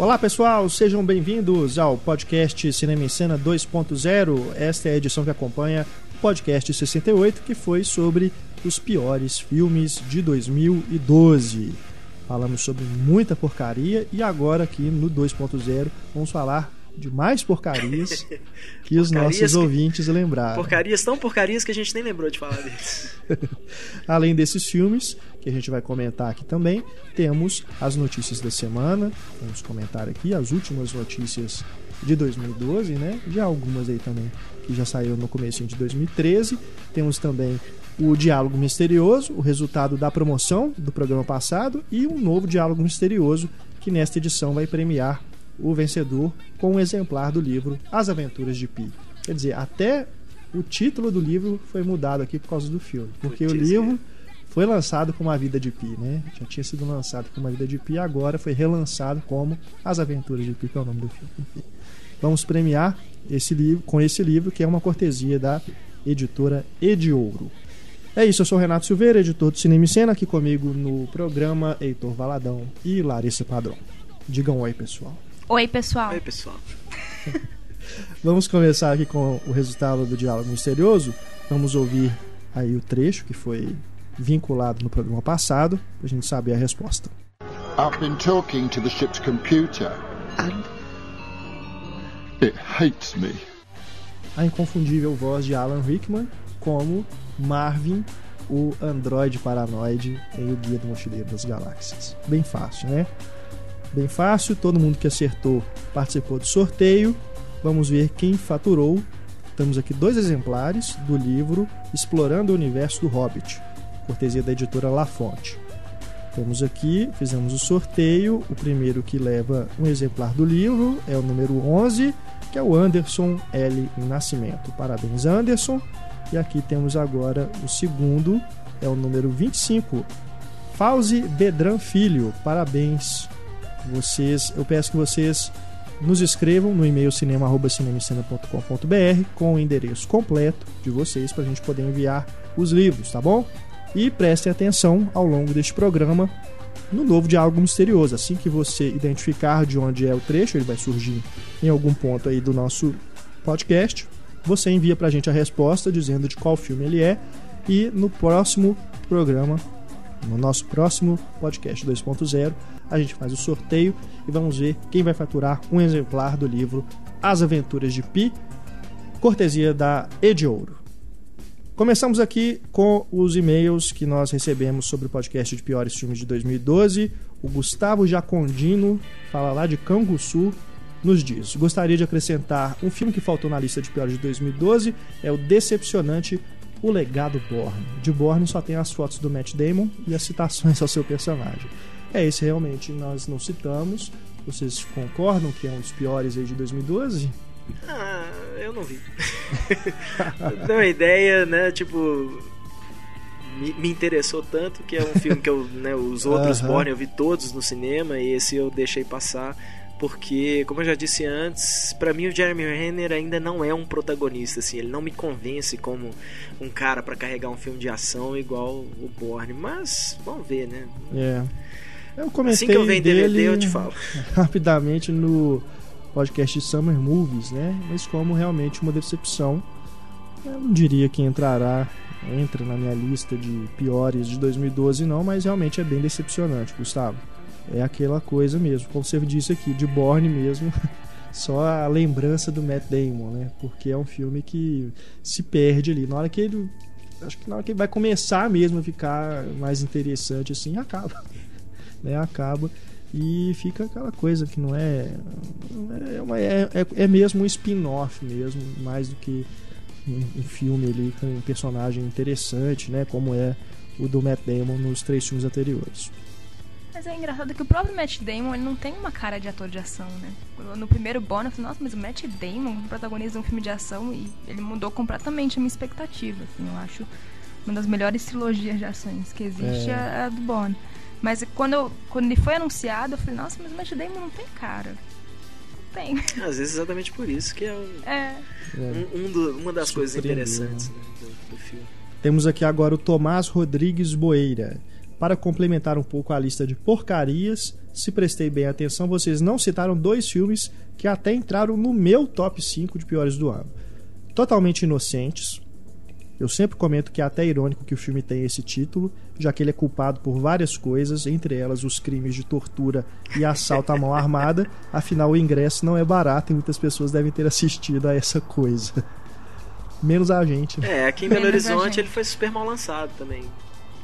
Olá pessoal, sejam bem-vindos ao podcast Cinema em Cena 2.0. Esta é a edição que acompanha o podcast 68, que foi sobre os piores filmes de 2012. Falamos sobre muita porcaria e agora aqui no 2.0 vamos falar de mais porcarias que os nossos ouvintes lembraram. Porcarias tão porcarias que a gente nem lembrou de falar deles. Além desses filmes, que a gente vai comentar aqui também, temos as notícias da semana. Vamos comentar aqui as últimas notícias de 2012, né? De algumas aí também que já saíram no começo de 2013. Temos também o Diálogo Misterioso, o resultado da promoção do programa passado, e um novo Diálogo Misterioso que nesta edição vai premiar o vencedor com um exemplar do livro As Aventuras de Pi. Quer dizer, até o título do livro foi mudado aqui por causa do filme, porque o livro foi lançado como A Vida de Pi, né? Já tinha sido lançado como A Vida de Pi, agora foi relançado como As Aventuras de Pi, que é o nome do filme. Enfim. Vamos premiar esse livro com esse livro que é uma cortesia da editora Ediouro. É isso, eu sou Renato Silveira, editor do Cinema e Cena, aqui comigo no programa Heitor Valadão e Larissa Padrão. Digam oi, pessoal. Oi, pessoal. Oi, pessoal. Vamos começar aqui com o resultado do diálogo misterioso. Vamos ouvir aí o trecho que foi vinculado no programa passado, pra gente saber a resposta. I've been talking to the ship's computer. And? It hates me. A inconfundível voz de Alan Rickman como Marvin, o androide paranoide em O Guia do Mochileiro das Galáxias. Bem fácil, né? Bem fácil, todo mundo que acertou participou do sorteio. Vamos ver quem faturou. Temos aqui dois exemplares do livro Explorando o Universo do Hobbit, cortesia da editora La Fonte. Temos aqui, fizemos o sorteio. O primeiro que leva um exemplar do livro é o número 11, que é o Anderson L. Nascimento. Parabéns, Anderson. E aqui temos agora o segundo, é o número 25, Fauzi Bedran Filho. Parabéns, vocês, eu peço que vocês nos escrevam no e-mail cinema@cinemicena.com.br com o endereço completo de vocês para a gente poder enviar os livros, tá bom? E prestem atenção ao longo deste programa no novo diálogo misterioso. Assim que você identificar de onde é o trecho, ele vai surgir em algum ponto aí do nosso podcast. Você envia para a gente a resposta dizendo de qual filme ele é e no próximo programa, no nosso próximo podcast 2.0, a gente faz o sorteio e vamos ver quem vai faturar um exemplar do livro As Aventuras de Pi, cortesia da Ediouro. Começamos aqui com os e-mails que nós recebemos sobre o podcast de piores filmes de 2012. O Gustavo Jacondino fala lá de Canguçu, nos diz: Gostaria de acrescentar um filme que faltou na lista de piores de 2012, é o decepcionante O Legado Borne. De Borne só tem as fotos do Matt Damon e as citações ao seu personagem. É, esse realmente nós não citamos. Vocês concordam que é um dos piores aí de 2012? Ah, eu não vi. Deu uma ideia, né? Tipo. Me, me, interessou tanto que é um filme que eu, né, os outros uh -huh. Borne eu vi todos no cinema e esse eu deixei passar porque, como eu já disse antes, para mim o Jeremy Renner ainda não é um protagonista, assim, ele não me convence como um cara para carregar um filme de ação igual o Bourne, mas vamos ver, né? É. Eu comentei assim que eu dele DVD, eu te falo. rapidamente no podcast Summer Movies, né? Mas como realmente uma decepção, eu não diria que entrará entra na minha lista de piores de 2012 não, mas realmente é bem decepcionante, Gustavo é aquela coisa mesmo, como você disse aqui, de Borne mesmo, só a lembrança do Matt Damon, né? Porque é um filme que se perde ali. Na hora que ele. Acho que na hora que ele vai começar mesmo a ficar mais interessante, assim, acaba. Né? Acaba. E fica aquela coisa que não é. É, uma, é, é, é mesmo um spin-off mesmo, mais do que um, um filme ali com um personagem interessante, né? Como é o do Matt Damon nos três filmes anteriores. Mas é engraçado que o próprio Matt Damon ele não tem uma cara de ator de ação, né? No primeiro Bond eu falei, nossa, mas o Matt Damon protagoniza um filme de ação e ele mudou completamente a minha expectativa. Assim, eu acho uma das melhores trilogias de ações que existe é, é a do Bond. Mas quando, eu, quando ele foi anunciado, eu falei, nossa, mas o Matt Damon não tem cara. Não tem. Às vezes exatamente por isso que é, um, é. Um, um do, uma das coisas interessantes né, do, do filme. Temos aqui agora o Tomás Rodrigues Boeira. Para complementar um pouco a lista de porcarias, se prestei bem atenção, vocês não citaram dois filmes que até entraram no meu top 5 de piores do ano. Totalmente Inocentes. Eu sempre comento que é até irônico que o filme tenha esse título, já que ele é culpado por várias coisas, entre elas os crimes de tortura e assalto à mão armada. Afinal, o ingresso não é barato e muitas pessoas devem ter assistido a essa coisa. Menos a gente. É, aqui em Belo Horizonte ele foi super mal lançado também.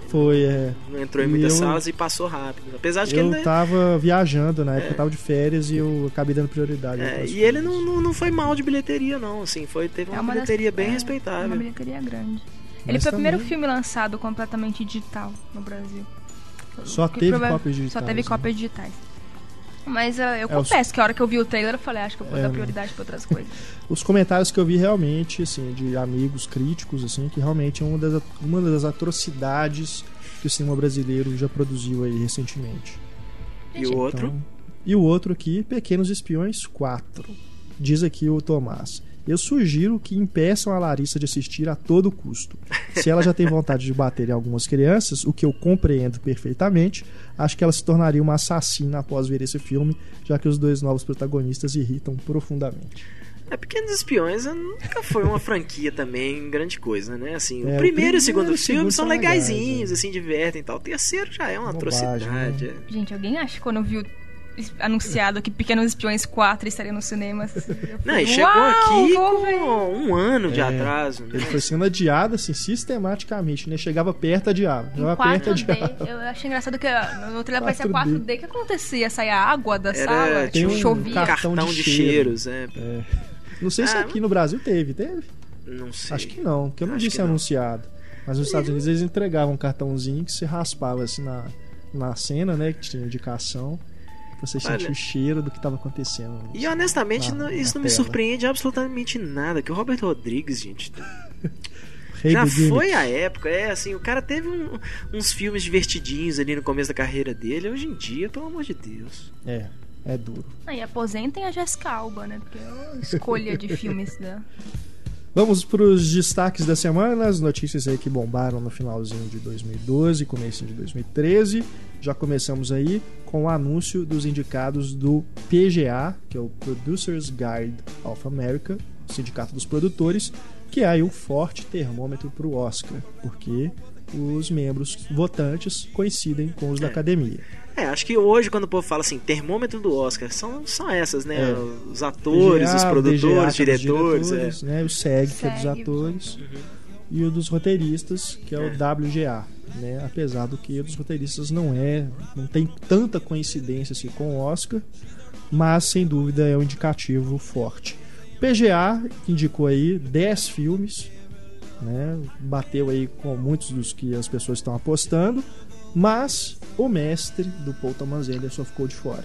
Foi, é. Não entrou em E muitas eu- salas e passou rápido. Apesar de que Eu ele. né, tava viajando na época, eu tava de férias e eu acabei dando prioridade. É, e ele não, não, não foi mal de bilheteria, não. Assim, foi, teve uma, É uma das- bilheteria bem é, respeitável. Uma bilheteria grande. Ele Mas foi o primeiro também- filme lançado completamente digital no Brasil. Só Que teve prova- cópias digitais. Só teve né? cópias digitais. Mas eu É, os- confesso que a hora que eu vi o trailer eu falei, acho que eu vou É, dar prioridade pra outras coisas. Os comentários que eu vi realmente, assim, de amigos críticos, assim, que realmente é uma das, uma das atrocidades que o cinema brasileiro já produziu aí recentemente. E o outro? Então, e o outro aqui, Pequenos Espiões 4. Diz aqui o Tomás. Eu sugiro que impeçam a Larissa de assistir a todo custo. Se ela já tem vontade de bater em algumas crianças, o que eu compreendo perfeitamente, acho que ela se tornaria uma assassina após ver esse filme, já que os dois novos protagonistas irritam profundamente. É, Pequenos Espiões nunca foi uma franquia também grande coisa, né? Assim, o É, o primeiro e o segundo primeiro e o filme segundo são são legais, legaisinhos, né? assim, divertem e tal. O terceiro já é uma Bobagem, atrocidade. né? é. Gente, alguém acha que quando viu anunciado que Pequenos Espiões 4 estaria no cinema? eu Não, e chegou "Uau, aqui vou ver." com um ano de É, atraso. Né? Ele foi sendo adiado, assim, sistematicamente, né? Chegava perto, adiava. Em Chegava perto, 4D, adiava. eu achei engraçado que no trailer parecia 4D. 4D. O que acontecia? Saía água da Era, sala? tinha um chovia? cartão cartão, de de, cheiro. cheiros, é. Não sei se Ah, aqui no Brasil teve, teve? Não sei. Acho que não, porque eu não Acho disse anunciado. Mas nos Estados Unidos eles entregavam um cartãozinho que você raspava assim na, na cena, né? Que tinha indicação. Você Olha. o cheiro do que estava acontecendo. E honestamente, Na- não- isso na não me tela. surpreende absolutamente nada. Que o Robert Rodrigues, gente, já foi a época. É assim, o cara teve um- uns filmes divertidinhos ali no começo da carreira dele. Hoje em dia, pelo amor de Deus. É, é duro. Aí aposentem a Jessica Alba, né? Porque é uma escolha de filmes da. Vamos para os destaques da semana, as notícias aí que bombaram no finalzinho de 2012, começo de 2013. Já começamos aí com o anúncio dos indicados do PGA, que é o Producers Guild of America, o Sindicato dos Produtores, que é aí um forte termômetro para o Oscar, porque os membros votantes coincidem com os da É. academia. É, acho que hoje, quando o povo fala assim, termômetro do Oscar, são, são essas, né? É. Os atores, PGA, os produtores, é dos diretores. é. diretores, né? o SEG, que é dos atores, Uhum. e o dos roteiristas, que é, É. o WGA. Né? Apesar do que o dos roteiristas não é, não tem tanta coincidência assim, com o Oscar, mas sem dúvida é um indicativo forte. O PGA que indicou aí 10 filmes, né? bateu aí com muitos dos que as pessoas estão apostando, mas o mestre do Paul Thomas Anderson ficou de fora,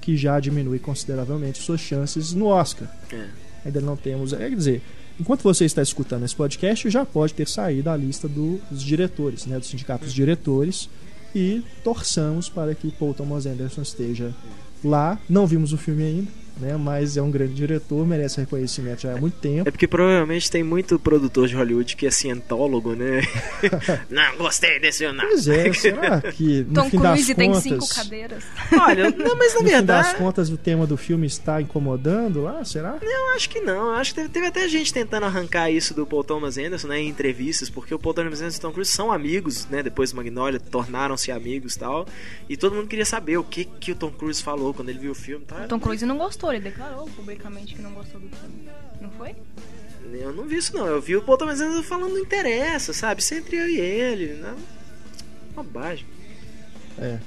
que já diminui consideravelmente suas chances no Oscar. É. Ainda não temos, é, quer dizer, enquanto você está escutando esse podcast, já pode ter saído a lista do- dos diretores, né, dos sindicatos diretores, e torçamos para que Paul Thomas Anderson esteja lá. Não vimos o filme ainda, né, mas é um grande diretor, merece reconhecimento já há muito tempo. É porque provavelmente tem muito produtor de Hollywood que é cientólogo, né? não, gostei desse não. Pois é, será que no Tom fim das Cruise tem contas, cinco cadeiras. Olha, não, mas na no fim das verdade, contas o tema do filme está incomodando lá, será? eu acho que não. Acho que teve, teve até gente tentando arrancar isso do Paul Thomas Anderson, né, em entrevistas, porque o Paul Thomas Anderson e o Tom Cruise são amigos, né, depois do Magnolia, tornaram-se amigos e tal, e todo mundo queria saber o que, que o Tom Cruise falou quando ele viu o filme, tá? Tom Cruise não gostou, ele declarou publicamente que não gostou do filme. Não foi? Eu não vi isso não, eu vi o Paul Thomas Anderson falando não interessa, sabe, isso é entre eu e ele, né? Bobagem. É.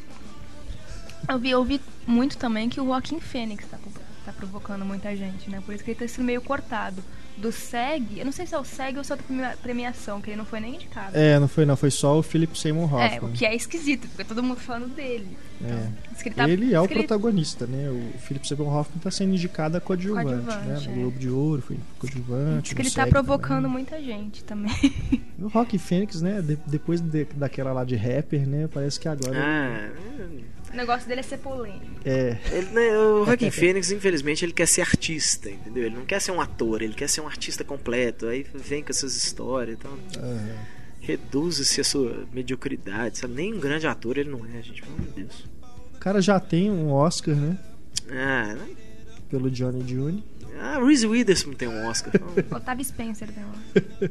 Eu vi, eu vi muito também que o Joaquim Fênix tá, tá provocando muita gente, né? Por isso que ele tá sendo meio cortado. Do SEG, eu não sei se é o SEG ou se é outra premia- premiação, que ele não foi nem indicado. É, não foi não, foi só o Philip Seymour É, Hoffman. o que é esquisito, porque todo mundo falando dele. É. Diz que ele, tá, ele é o ele- protagonista, né? O Philip Seymour Hoffman está sendo indicado a coadjuvante, Coadjuvante, né? No é. Globo de Ouro, foi coadjuvante. diz que ele tá SEG provocando também. muita gente também. O Rock Fênix, né? de- depois de- daquela lá de rapper, né? Parece que agora Ah, o negócio dele é ser polêmico. é. Ele, né, o Joaquin Phoenix, infelizmente, ele quer ser artista, entendeu? Ele não quer ser um ator, ele quer ser um artista completo. Aí vem com essas histórias e tal. ah, Reduza-se a sua mediocridade, sabe? Nem um grande ator ele não é, gente. Pelo amor de Deus. O cara já tem um Oscar, né? Ah, né? Pelo Johnny June. ah Reese Witherspoon tem um Oscar. Então, Otávio Spencer tem um.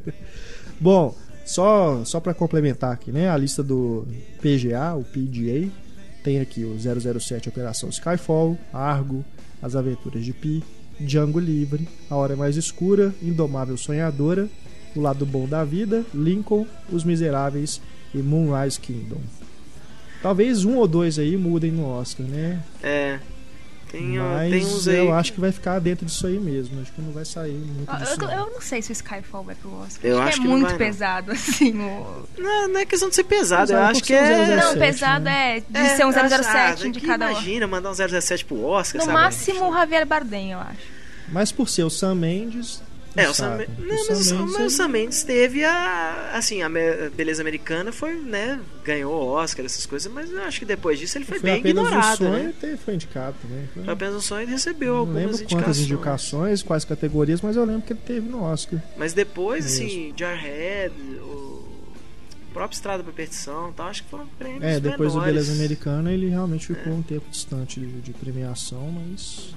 Bom, só, só para complementar aqui, né? A lista do PGA, o PGA, tem aqui o 007 Operação Skyfall, Argo, As Aventuras de Pi, Django Livre, A Hora Mais Escura, Indomável Sonhadora, O Lado Bom da Vida, Lincoln, Os Miseráveis e Moonrise Kingdom. Talvez um ou dois aí mudem no Oscar, né? é. Tem, Mas tem uns aí. eu acho que vai ficar dentro disso aí mesmo. Acho que não vai sair muito Eu, disso. eu, não. eu não sei se o Skyfall vai pro Oscar. Eu acho, acho que que é muito vai, não. pesado, assim. O... Não, não é questão de ser pesado, eu acho que um é. 007, Não, pesado né? é de é, ser um ah, 007 que indicado ao Imagina mandar um 007 pro Oscar, No sabe? máximo o Javier Bardem, eu acho. Mas por ser o Sam Mendes. É, o Sam, não, mas Sam, mas o Sam Mendes teve a. Assim, a beleza americana foi, né? Ganhou o Oscar, essas coisas, mas eu acho que depois disso ele foi, foi bem ignorado, um sonho né? foi indicado também. Foi- Foi apenas um sonho e recebeu não algumas lembro indicações. quantas indicações, quais categorias, mas eu lembro que ele teve no Oscar. Mas depois, Mesmo. assim, Jarhead, o próprio Estrada pra Perdição, tal, acho que foram prêmios É, depois do menores. Beleza Americana ele realmente ficou É. um tempo distante de, de premiação, mas.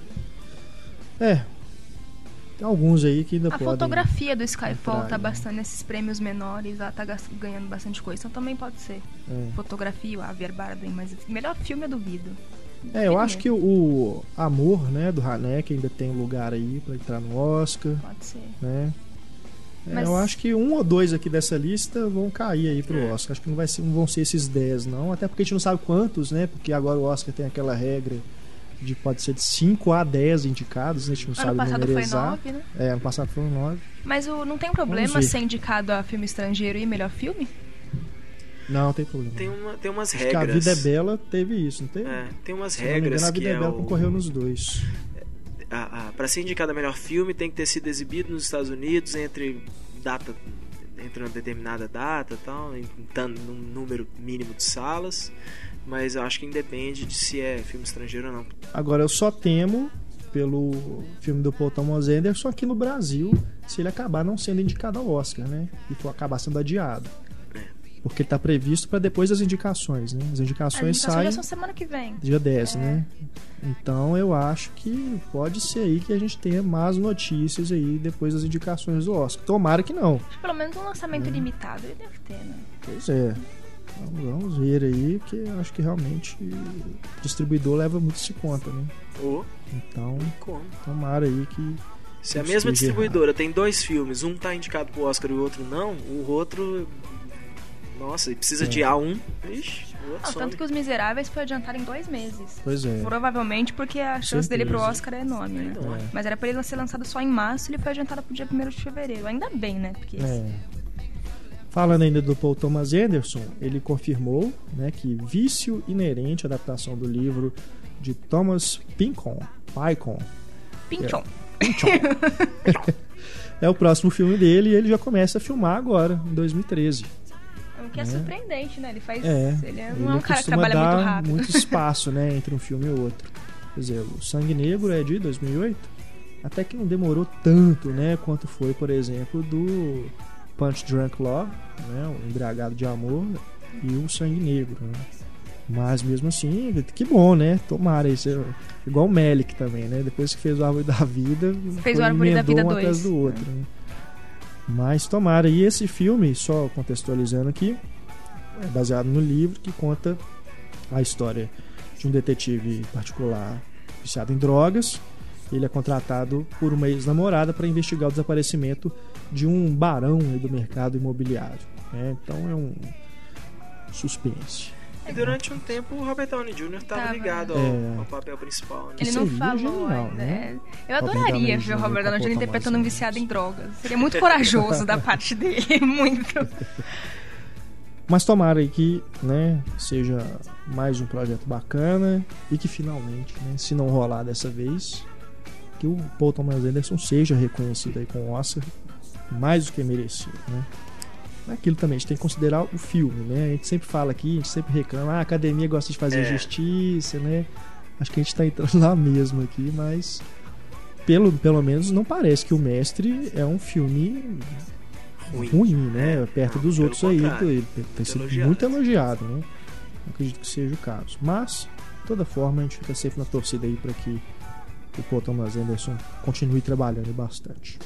É. Tem alguns aí que ainda A podem. fotografia do Skyfall entrar tá bastante nesses prêmios menores, ela tá ganhando bastante coisa, então também pode ser. É. Fotografia, o Javier Bardem, mas melhor filme eu duvido. É, eu acho que o, Amor, né, do Haneke ainda tem lugar aí pra entrar no Oscar, Pode ser. né? É, Mas- Eu acho que um ou dois aqui dessa lista vão cair aí pro É. Oscar. Acho que não, vai ser, não vão ser esses 10, não. Até porque a gente não sabe quantos, né? Porque agora o Oscar tem aquela regra de pode ser de 5 a 10 indicados, né? A gente não Ano sabe o passado número foi exato. 9, né? É, ano passado foram 9. Mas o, não tem problema ser indicado a filme estrangeiro e melhor filme? Não, tem problema. Tem, uma, tem umas Acho que a regras. Vida é Bela teve isso, não teve? É, tem umas Se não me engano, regras a que Vida é é Bela o... concorreu nos dois. a, a, para ser indicado a melhor filme tem que ter sido exibido nos Estados Unidos entre data entre uma determinada data e tal em tan- num número mínimo de salas mas eu acho que independe de se é filme estrangeiro ou não Agora eu só temo pelo filme do Paul Thomas Anderson aqui no Brasil se ele acabar não sendo indicado ao Oscar, né? E for acabar sendo adiado. É. Porque tá previsto para depois das indicações, né? As As indicações indicações saem já são semana que vem. dia 10, É. né? Então eu acho que pode ser aí que a gente tenha mais notícias aí depois das indicações do Oscar. Tomara que não. Pelo menos um lançamento limitado ele deve ter, né? Pois é. Vamos ver aí, que eu acho que realmente o distribuidor leva muito isso em conta, né? ou Então, como tomara aí que se a Não mesma distribuidora tem dois filmes um tá indicado pro Oscar e o outro não o outro nossa e precisa É. de A1 Ixi, o outro Ah, some. tanto que os Miseráveis foi adiantado em dois meses. Pois é. Provavelmente porque a chance dele pro certeza. Oscar é enorme, né? É. Mas era pra ele ser lançado só em março e ele foi adiantado pro dia 1 de fevereiro. Ainda bem, né? Porque É. Falando ainda do Paul Thomas Anderson, ele confirmou né, que Vício Inerente, adaptação do livro de Thomas Pincon, Pycon, Pinchon. é o próximo filme dele e ele já começa a filmar agora, em 2013. O que é, É. surpreendente, né? Ele faz. É, Ele é- não é um cara que trabalha dar muito rápido. muito espaço né, entre um filme e outro. Por exemplo, o Sangue Negro é de 2008, até que não demorou tanto né, quanto foi, por exemplo, do Punch Drunk Love, né, o Embriagado de Amor e o Sangue Negro. Né? Mas mesmo assim, que bom, né? Tomara isso. é Igual o Melick também, né? Depois que fez o Árvore da Vida, Fez foi, o Árvore da Vida um atrás 2, do outro. né? Mas tomara. E esse filme, só contextualizando aqui, é baseado no livro que conta a história de um detetive particular viciado em drogas. Ele é contratado por uma ex-namorada para investigar o desaparecimento de um barão aí do mercado imobiliário. né? Então é um suspense. e durante um tempo o Robert Downey Jr. estava Tava. ligado ao, É. ao papel principal né? Ele não seria falou genial, ainda. né? é. Eu adoraria ver o. Robert Downey Jr. interpretando um viciado em drogas. Seria muito corajoso da parte dele. Muito. Mas tomara aí que né, seja mais um projeto bacana e que finalmente, né, se não rolar dessa vez, que o Paul Thomas Anderson seja reconhecido aí com o Oscar mais do que merecido. Né? Aquilo também, a gente tem que considerar o filme, né? A gente sempre fala aqui, a gente sempre reclama, ah, a academia gosta de fazer É. justiça, né? Acho que a gente tá entrando lá mesmo aqui, mas pelo, pelo menos não parece que o Mestre é um filme ruim. ruim, né? É, Perto não, dos outros aí, ele tem sido elogiado. muito elogiado, né? Não acredito que seja o caso. Mas, de toda forma, a gente fica sempre na torcida aí para que o Paul Thomas Anderson continue trabalhando bastante.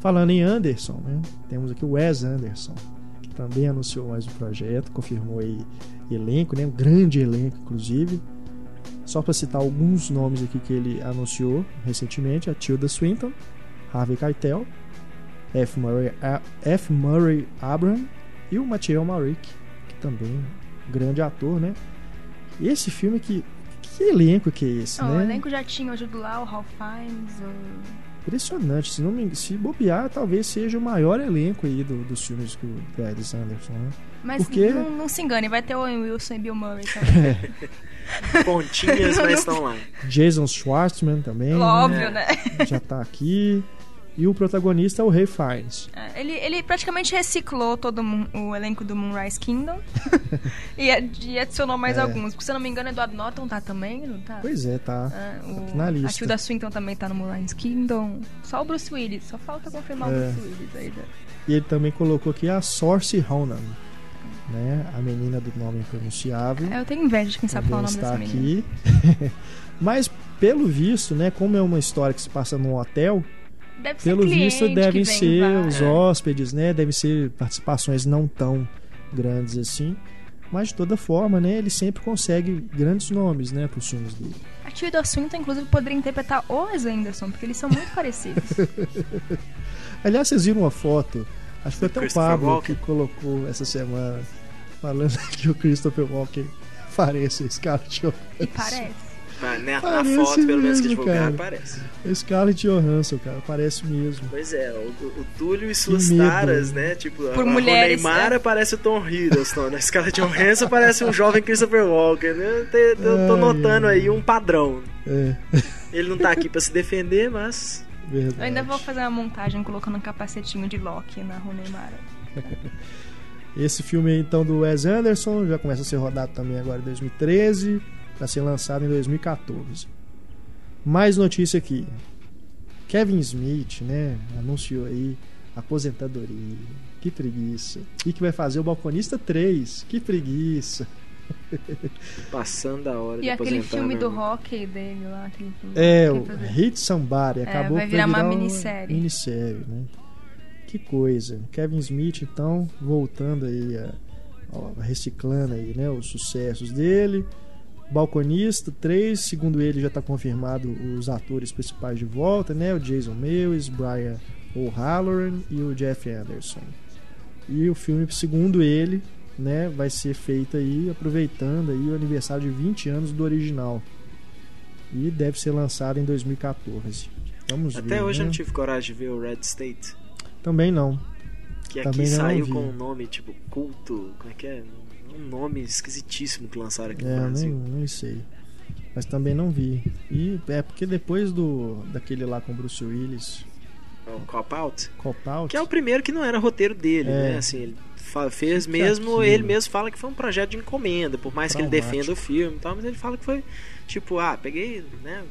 Falando em Anderson, né? Temos aqui o Wes Anderson, que também anunciou mais um projeto, confirmou aí elenco, né? Um grande elenco, inclusive. Só para citar alguns nomes aqui que ele anunciou recentemente: a Tilda Swinton, Harvey Keitel, F. Murray, A- F. Murray Abram e o Mathieu Malric, que também é um grande ator, né? E esse filme que. Que elenco que é esse, Não, né? O elenco já tinha o Jude Law, o Ralph Fiennes, o... Impressionante. Se, não me, se bobear, talvez seja o maior elenco aí do- dos filmes do Wes Anderson, né? Mas Porque- não, não se engane, vai ter o Owen Wilson e Bill Murray também. Pontinhas, mas estão lá. Jason Schwartzman também. né? Óbvio, né? Já tá aqui. E o protagonista é o Ray Fiennes. É, Ele, ele praticamente reciclou todo o elenco do Moonrise Kingdom e, e adicionou mais É. alguns. Porque se eu não me engano, Edward Norton tá também, não tá? Pois é, tá. Ah, o- aqui na lista. A Tilda Swinton também tá no Moonrise Kingdom. Só o Bruce Willis, só falta confirmar É. o Bruce Willis aí. né? E ele também colocou aqui a Sorcy Ronan, né? A menina do nome impronunciável. É, Eu tenho inveja de quem sabe falar o nome dessa menina. aqui. Mas, pelo visto, né? Como é uma história que se passa num hotel, Deve pelo visto devem que vem ser os hóspedes, né? Devem ser participações não tão grandes assim. Mas de toda forma, né? Ele sempre consegue grandes nomes, né? Para os filmes dele. A Tilda Swinton, inclusive, poderia interpretar o Wes Anderson, porque eles são muito parecidos. Aliás, vocês viram uma foto? Acho que foi até o Pablo Walken. que colocou essa semana falando que o Christopher Walken parece o Scarlett Johansson. E parece. Mas, né, na Parece foto, pelo menos que divulgaram, cara. parece. Scarlett Johansson, cara, parece mesmo. Pois é, o, o Túlio e suas taras, né? Tipo, Por a, mulheres, a Neymar né? parece o Tom Hiddleston, né? A Scarlett Johansson parece um jovem Christopher Walken. né? Eu, tô Ai, notando aí um padrão. É, Ele não tá aqui pra se defender, mas verdade. Eu ainda vou fazer uma montagem colocando um capacetinho de Loki na Rooney Mara. Esse filme aí, então do Wes Anderson já começa a ser rodado também agora em 2013, para ser lançado em 2014. Mais notícia aqui. Kevin Smith, né, anunciou aí aposentadoria. Que preguiça. E que vai fazer o Balconista 3. Que preguiça. passando a hora E de aquele filme né? do hockey dele lá. Aquele filme É, que o. Hit Somebody. Acabou vai que virar uma minissérie. minissérie, né? Que coisa. Kevin Smith, então, voltando aí, a, ó, reciclando aí, né, os sucessos dele. Balconista 3, segundo ele já está confirmado os atores principais de volta, né? O Jason Mewes, Brian O'Halloran e o Jeff Anderson. E o filme, segundo ele, né, vai ser feito aí aproveitando aí o aniversário de 20 anos do original. E deve ser lançado em 2014. Vamos ver. Até hoje eu né? não tive coragem de ver o Red State. Também não. Que Também aqui não saiu com um nome tipo culto. Como é que é? Um nome esquisitíssimo que lançaram aqui É, no nem, Brasil. nem sei. Mas também não vi. E é porque depois do daquele lá com o Bruce Willis, É o Cop Out. Cop Out, Que é o primeiro que não era roteiro dele, É. né? Assim, ele fez é mesmo, ele mesmo fala que foi um projeto de encomenda, por mais que ele Traumático. defenda o filme e tal, mas ele fala que foi tipo, ah, peguei, né?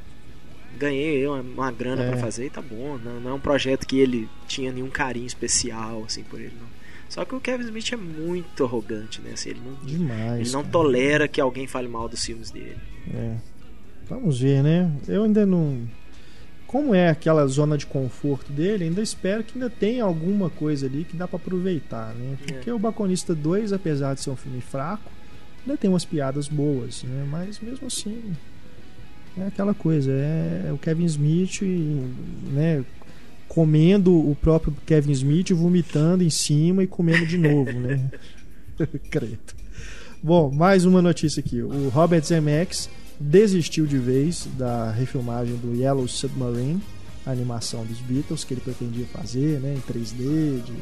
Ganhei uma, uma grana É. pra fazer e tá bom. Não, não é um projeto que ele tinha nenhum carinho especial, assim, por ele, não. Só que o Kevin Smith é muito arrogante, né? Assim, ele não, demais. ele não cara. tolera que alguém fale mal dos filmes dele. É. Vamos ver, né? Eu ainda não. Como é aquela zona de conforto dele, ainda espero que ainda tenha alguma coisa ali que dá pra aproveitar, né? Porque É. o Baconista 2, apesar de ser um filme fraco, ainda tem umas piadas boas, né? Mas mesmo assim, é aquela coisa, é o Kevin Smith, né? Comendo o próprio Kevin Smith, vomitando em cima e comendo de novo, né? Credo. Bom, mais uma notícia aqui. O Robert Zemeckis desistiu de vez da refilmagem do Yellow Submarine, a animação dos Beatles que ele pretendia fazer, né, em 3D, de,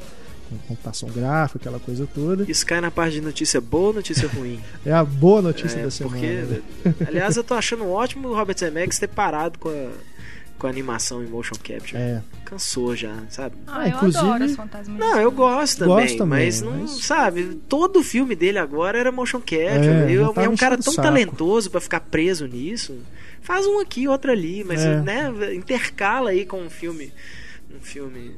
com computação gráfica, aquela coisa toda. Isso cai na parte de notícia boa ou notícia ruim? É a boa notícia É, da semana. porque, né? aliás, eu tô achando ótimo o Robert Zemeckis ter parado com a, com a animação em motion capture. É, Cansou já, sabe? Ah, Ah, eu inclusive- adoro os fantasmas. Não, eu gosto também, Gosto também, mas não, mas- sabe, todo filme dele agora era motion capture. É, Eu- é um cara enchendo tão saco. talentoso pra ficar preso nisso. Faz um aqui, outro ali, mas É. né, intercala aí com um filme, um filme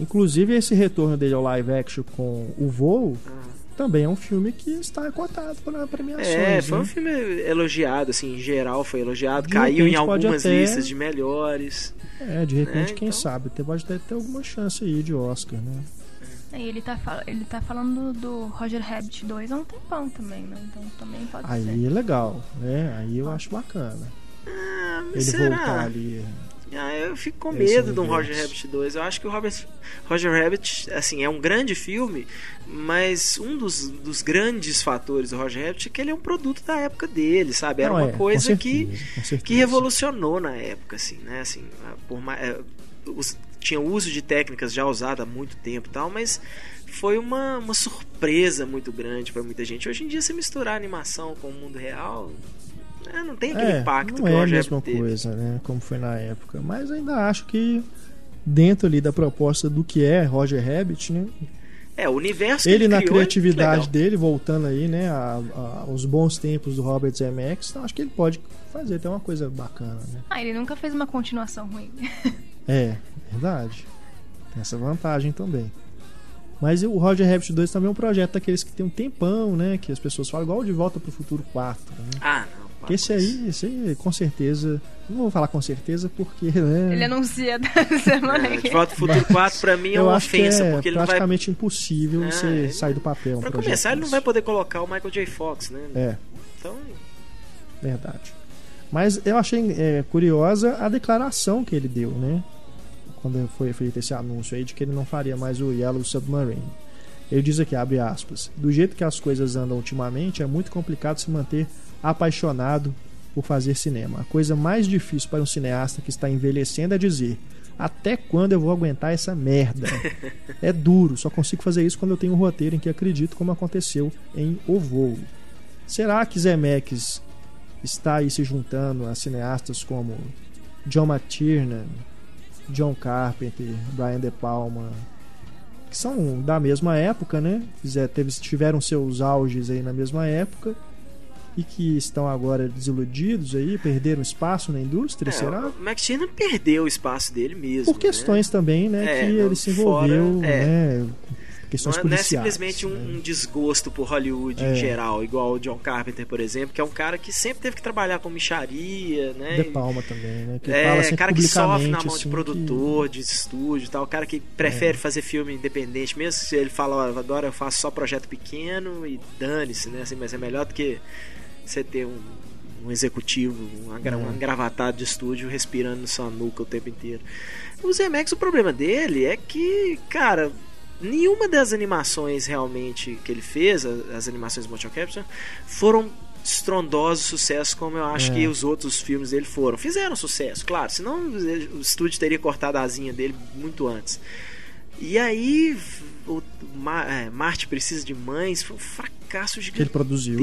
Inclusive, esse retorno dele ao live action com o voo Ah. Também é um filme que está cotado para premiações. É, foi né? um filme elogiado, assim, em geral foi elogiado. De Caiu em algumas até- listas de melhores. É, de repente, É, quem então. sabe, pode até ter alguma chance aí de Oscar, né? E ele tá, ele tá falando do Roger Rabbit 2 há um tempão também, né? Então também pode ser. Aí é legal, né? Aí eu acho bacana. Ah, mas Ele será? voltar ali. Ah, eu fico com Esse medo de um. Roger Rabbit 2. Eu acho que o Robert, Roger Rabbit, assim, é um grande filme, mas um dos, dos grandes fatores do Roger Rabbit é que ele é um produto da época dele, sabe? Era Não, uma é, coisa que, certeza, certeza. que revolucionou na época, assim, né? Assim, por ma- é, os- tinha uso de técnicas já usadas há muito tempo e tal, mas foi uma, uma surpresa muito grande para muita gente. Hoje em dia, você misturar animação com o mundo real, né, não tem aquele É, impacto não que é a mesma teve. coisa, né? Como foi na época. Mas ainda acho que dentro ali da proposta do que é Roger Rabbit, né? É, o universo que Ele na criou é criatividade legal. dele, voltando aí, né, a- a- aos bons tempos do Robert Zemeckis, então acho que ele pode fazer até uma coisa bacana, né? Ah, ele nunca fez uma continuação ruim. É, verdade. Tem essa vantagem também. Mas o Roger Rabbit 2 também é um projeto daqueles que tem um tempão, né? Que as pessoas falam igual De Volta pro Futuro 4, né? Ah, não. Que esse aí, esse aí, com certeza. Não vou falar com certeza porque, né? Ele anuncia da semana É, que de volta Futuro 4 pra mim é uma acho que ofensa, é porque ele não vai. praticamente impossível É, você ele- sair do papel. um Pra começar, ele não vai poder colocar o Michael J. Fox, né? É, Então, verdade. Mas eu achei é, curiosa a declaração que ele deu, né? Quando foi feito esse anúncio aí de que ele não faria mais o Yellow Submarine. Ele diz aqui, abre aspas, do jeito que as coisas andam ultimamente, é muito complicado se manter apaixonado por fazer cinema. A coisa mais difícil para um cineasta que está envelhecendo é dizer até quando eu vou aguentar essa merda? É duro, só consigo fazer isso quando eu tenho um roteiro em que acredito, como aconteceu em O Voo. Será que Zemeckis está aí se juntando a cineastas como John McTiernan, John Carpenter, Brian De Palma, que são da mesma época, né? Fizer- teve- tiveram seus auges aí na mesma época e que estão agora desiludidos aí, perderam espaço na indústria, é, será? o Max perdeu o espaço dele mesmo. Por questões também, né, É, que ele se fora- envolveu, é. né, Não questões é, não é policiais. simplesmente um, né? um desgosto por Hollywood É. em geral, igual o John Carpenter, por exemplo, que é um cara que sempre teve que trabalhar com micharia, né? De Palma também, né? Que é, cara que sofre na mão assim, de produtor, de estúdio e tal, cara que prefere fazer filme independente, mesmo se ele fala, "Ó, agora eu faço só projeto pequeno e dane-se, né? Assim, mas é melhor do que você ter um, um executivo, um, agra- É. um engravatado de estúdio respirando na sua nuca o tempo inteiro. O Zemex, o problema dele é que, cara, nenhuma das animações realmente que ele fez, as animações motion capture, foram estrondosos sucesso como eu acho É. que os outros filmes dele foram. Fizeram sucesso, claro, senão o estúdio teria cortado a asinha dele muito antes. E aí, o Ma- é, Marte Precisa de Mães foi um fracasso que ele gigantesco, produziu,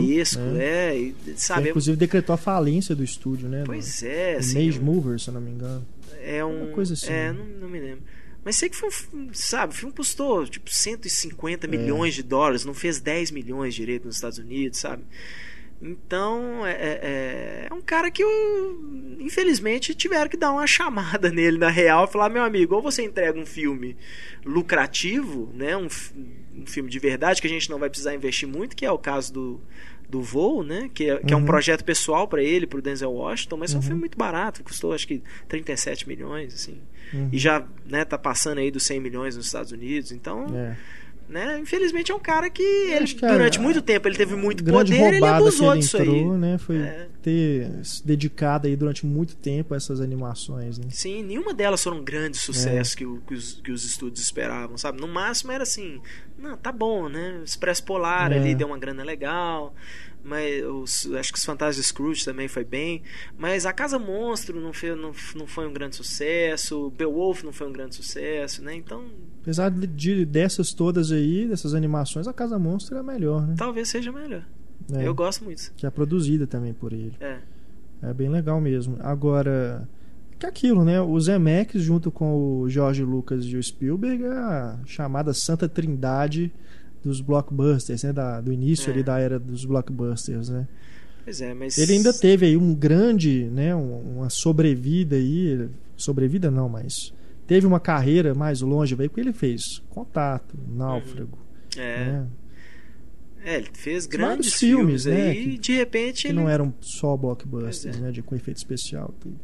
né? é, e, sabe? inclusive decretou a falência do estúdio, né? Pois é, assim, Mage Mover, se eu não me engano. é um. Uma coisa assim. É, não, não me lembro. Mas sei que foi um. Sabe, o filme custou tipo É. 150 milhões de dólares, não fez 10 milhões direito nos Estados Unidos, sabe? Então, é, é, é um cara que, eu, infelizmente, tiveram que dar uma chamada nele na real e falar: meu amigo, ou você entrega um filme lucrativo, né, um, um filme de verdade que a gente não vai precisar investir muito, que é o caso do, do Voo, né, que é, que é um Uhum. projeto pessoal para ele, para o Denzel Washington, mas é um Uhum. filme muito barato, custou acho que 37 milhões, assim. Uhum. E já né, tá passando aí dos 100 milhões nos Estados Unidos, então É. né? Infelizmente é um cara que, ele, acho que a- durante muito tempo ele teve muito poder, ele abusou ele disso entrou, aí. né? Foi É. ter se dedicado aí durante muito tempo a essas animações, né? Sim, nenhuma delas foram um grande É. sucesso que, o- que os, que os estúdios esperavam, sabe? No máximo era assim, não, tá bom, né? Expresso Polar É. ali deu uma grana legal, mas os- acho que os Fantasmas de Scrooge também foi bem, mas a Casa Monstro não foi, não, não foi um grande sucesso, Beowulf não foi um grande sucesso, né? Então Apesar de, de- dessas todas aí, dessas animações, a Casa Monstro é a melhor, né? talvez seja melhor. É, Eu gosto muito. Que é produzida também por ele. É. É bem legal mesmo. Agora, que é aquilo, né? O Zemeckis junto com o George Lucas e o Spielberg é a chamada Santa Trindade dos blockbusters, né? Da, do início É. ali da era dos blockbusters, né? Pois é, mas Ele ainda teve aí um grande, né? um- Uma sobrevida aí, sobrevida não, mas teve uma carreira mais longe, veio porque ele fez Contato, Náufrago. É. né? É, ele fez grandes filmes, filmes, né, aí que- de repente Que ele não eram só blockbusters, é. né? De, com efeito especial. Tudo.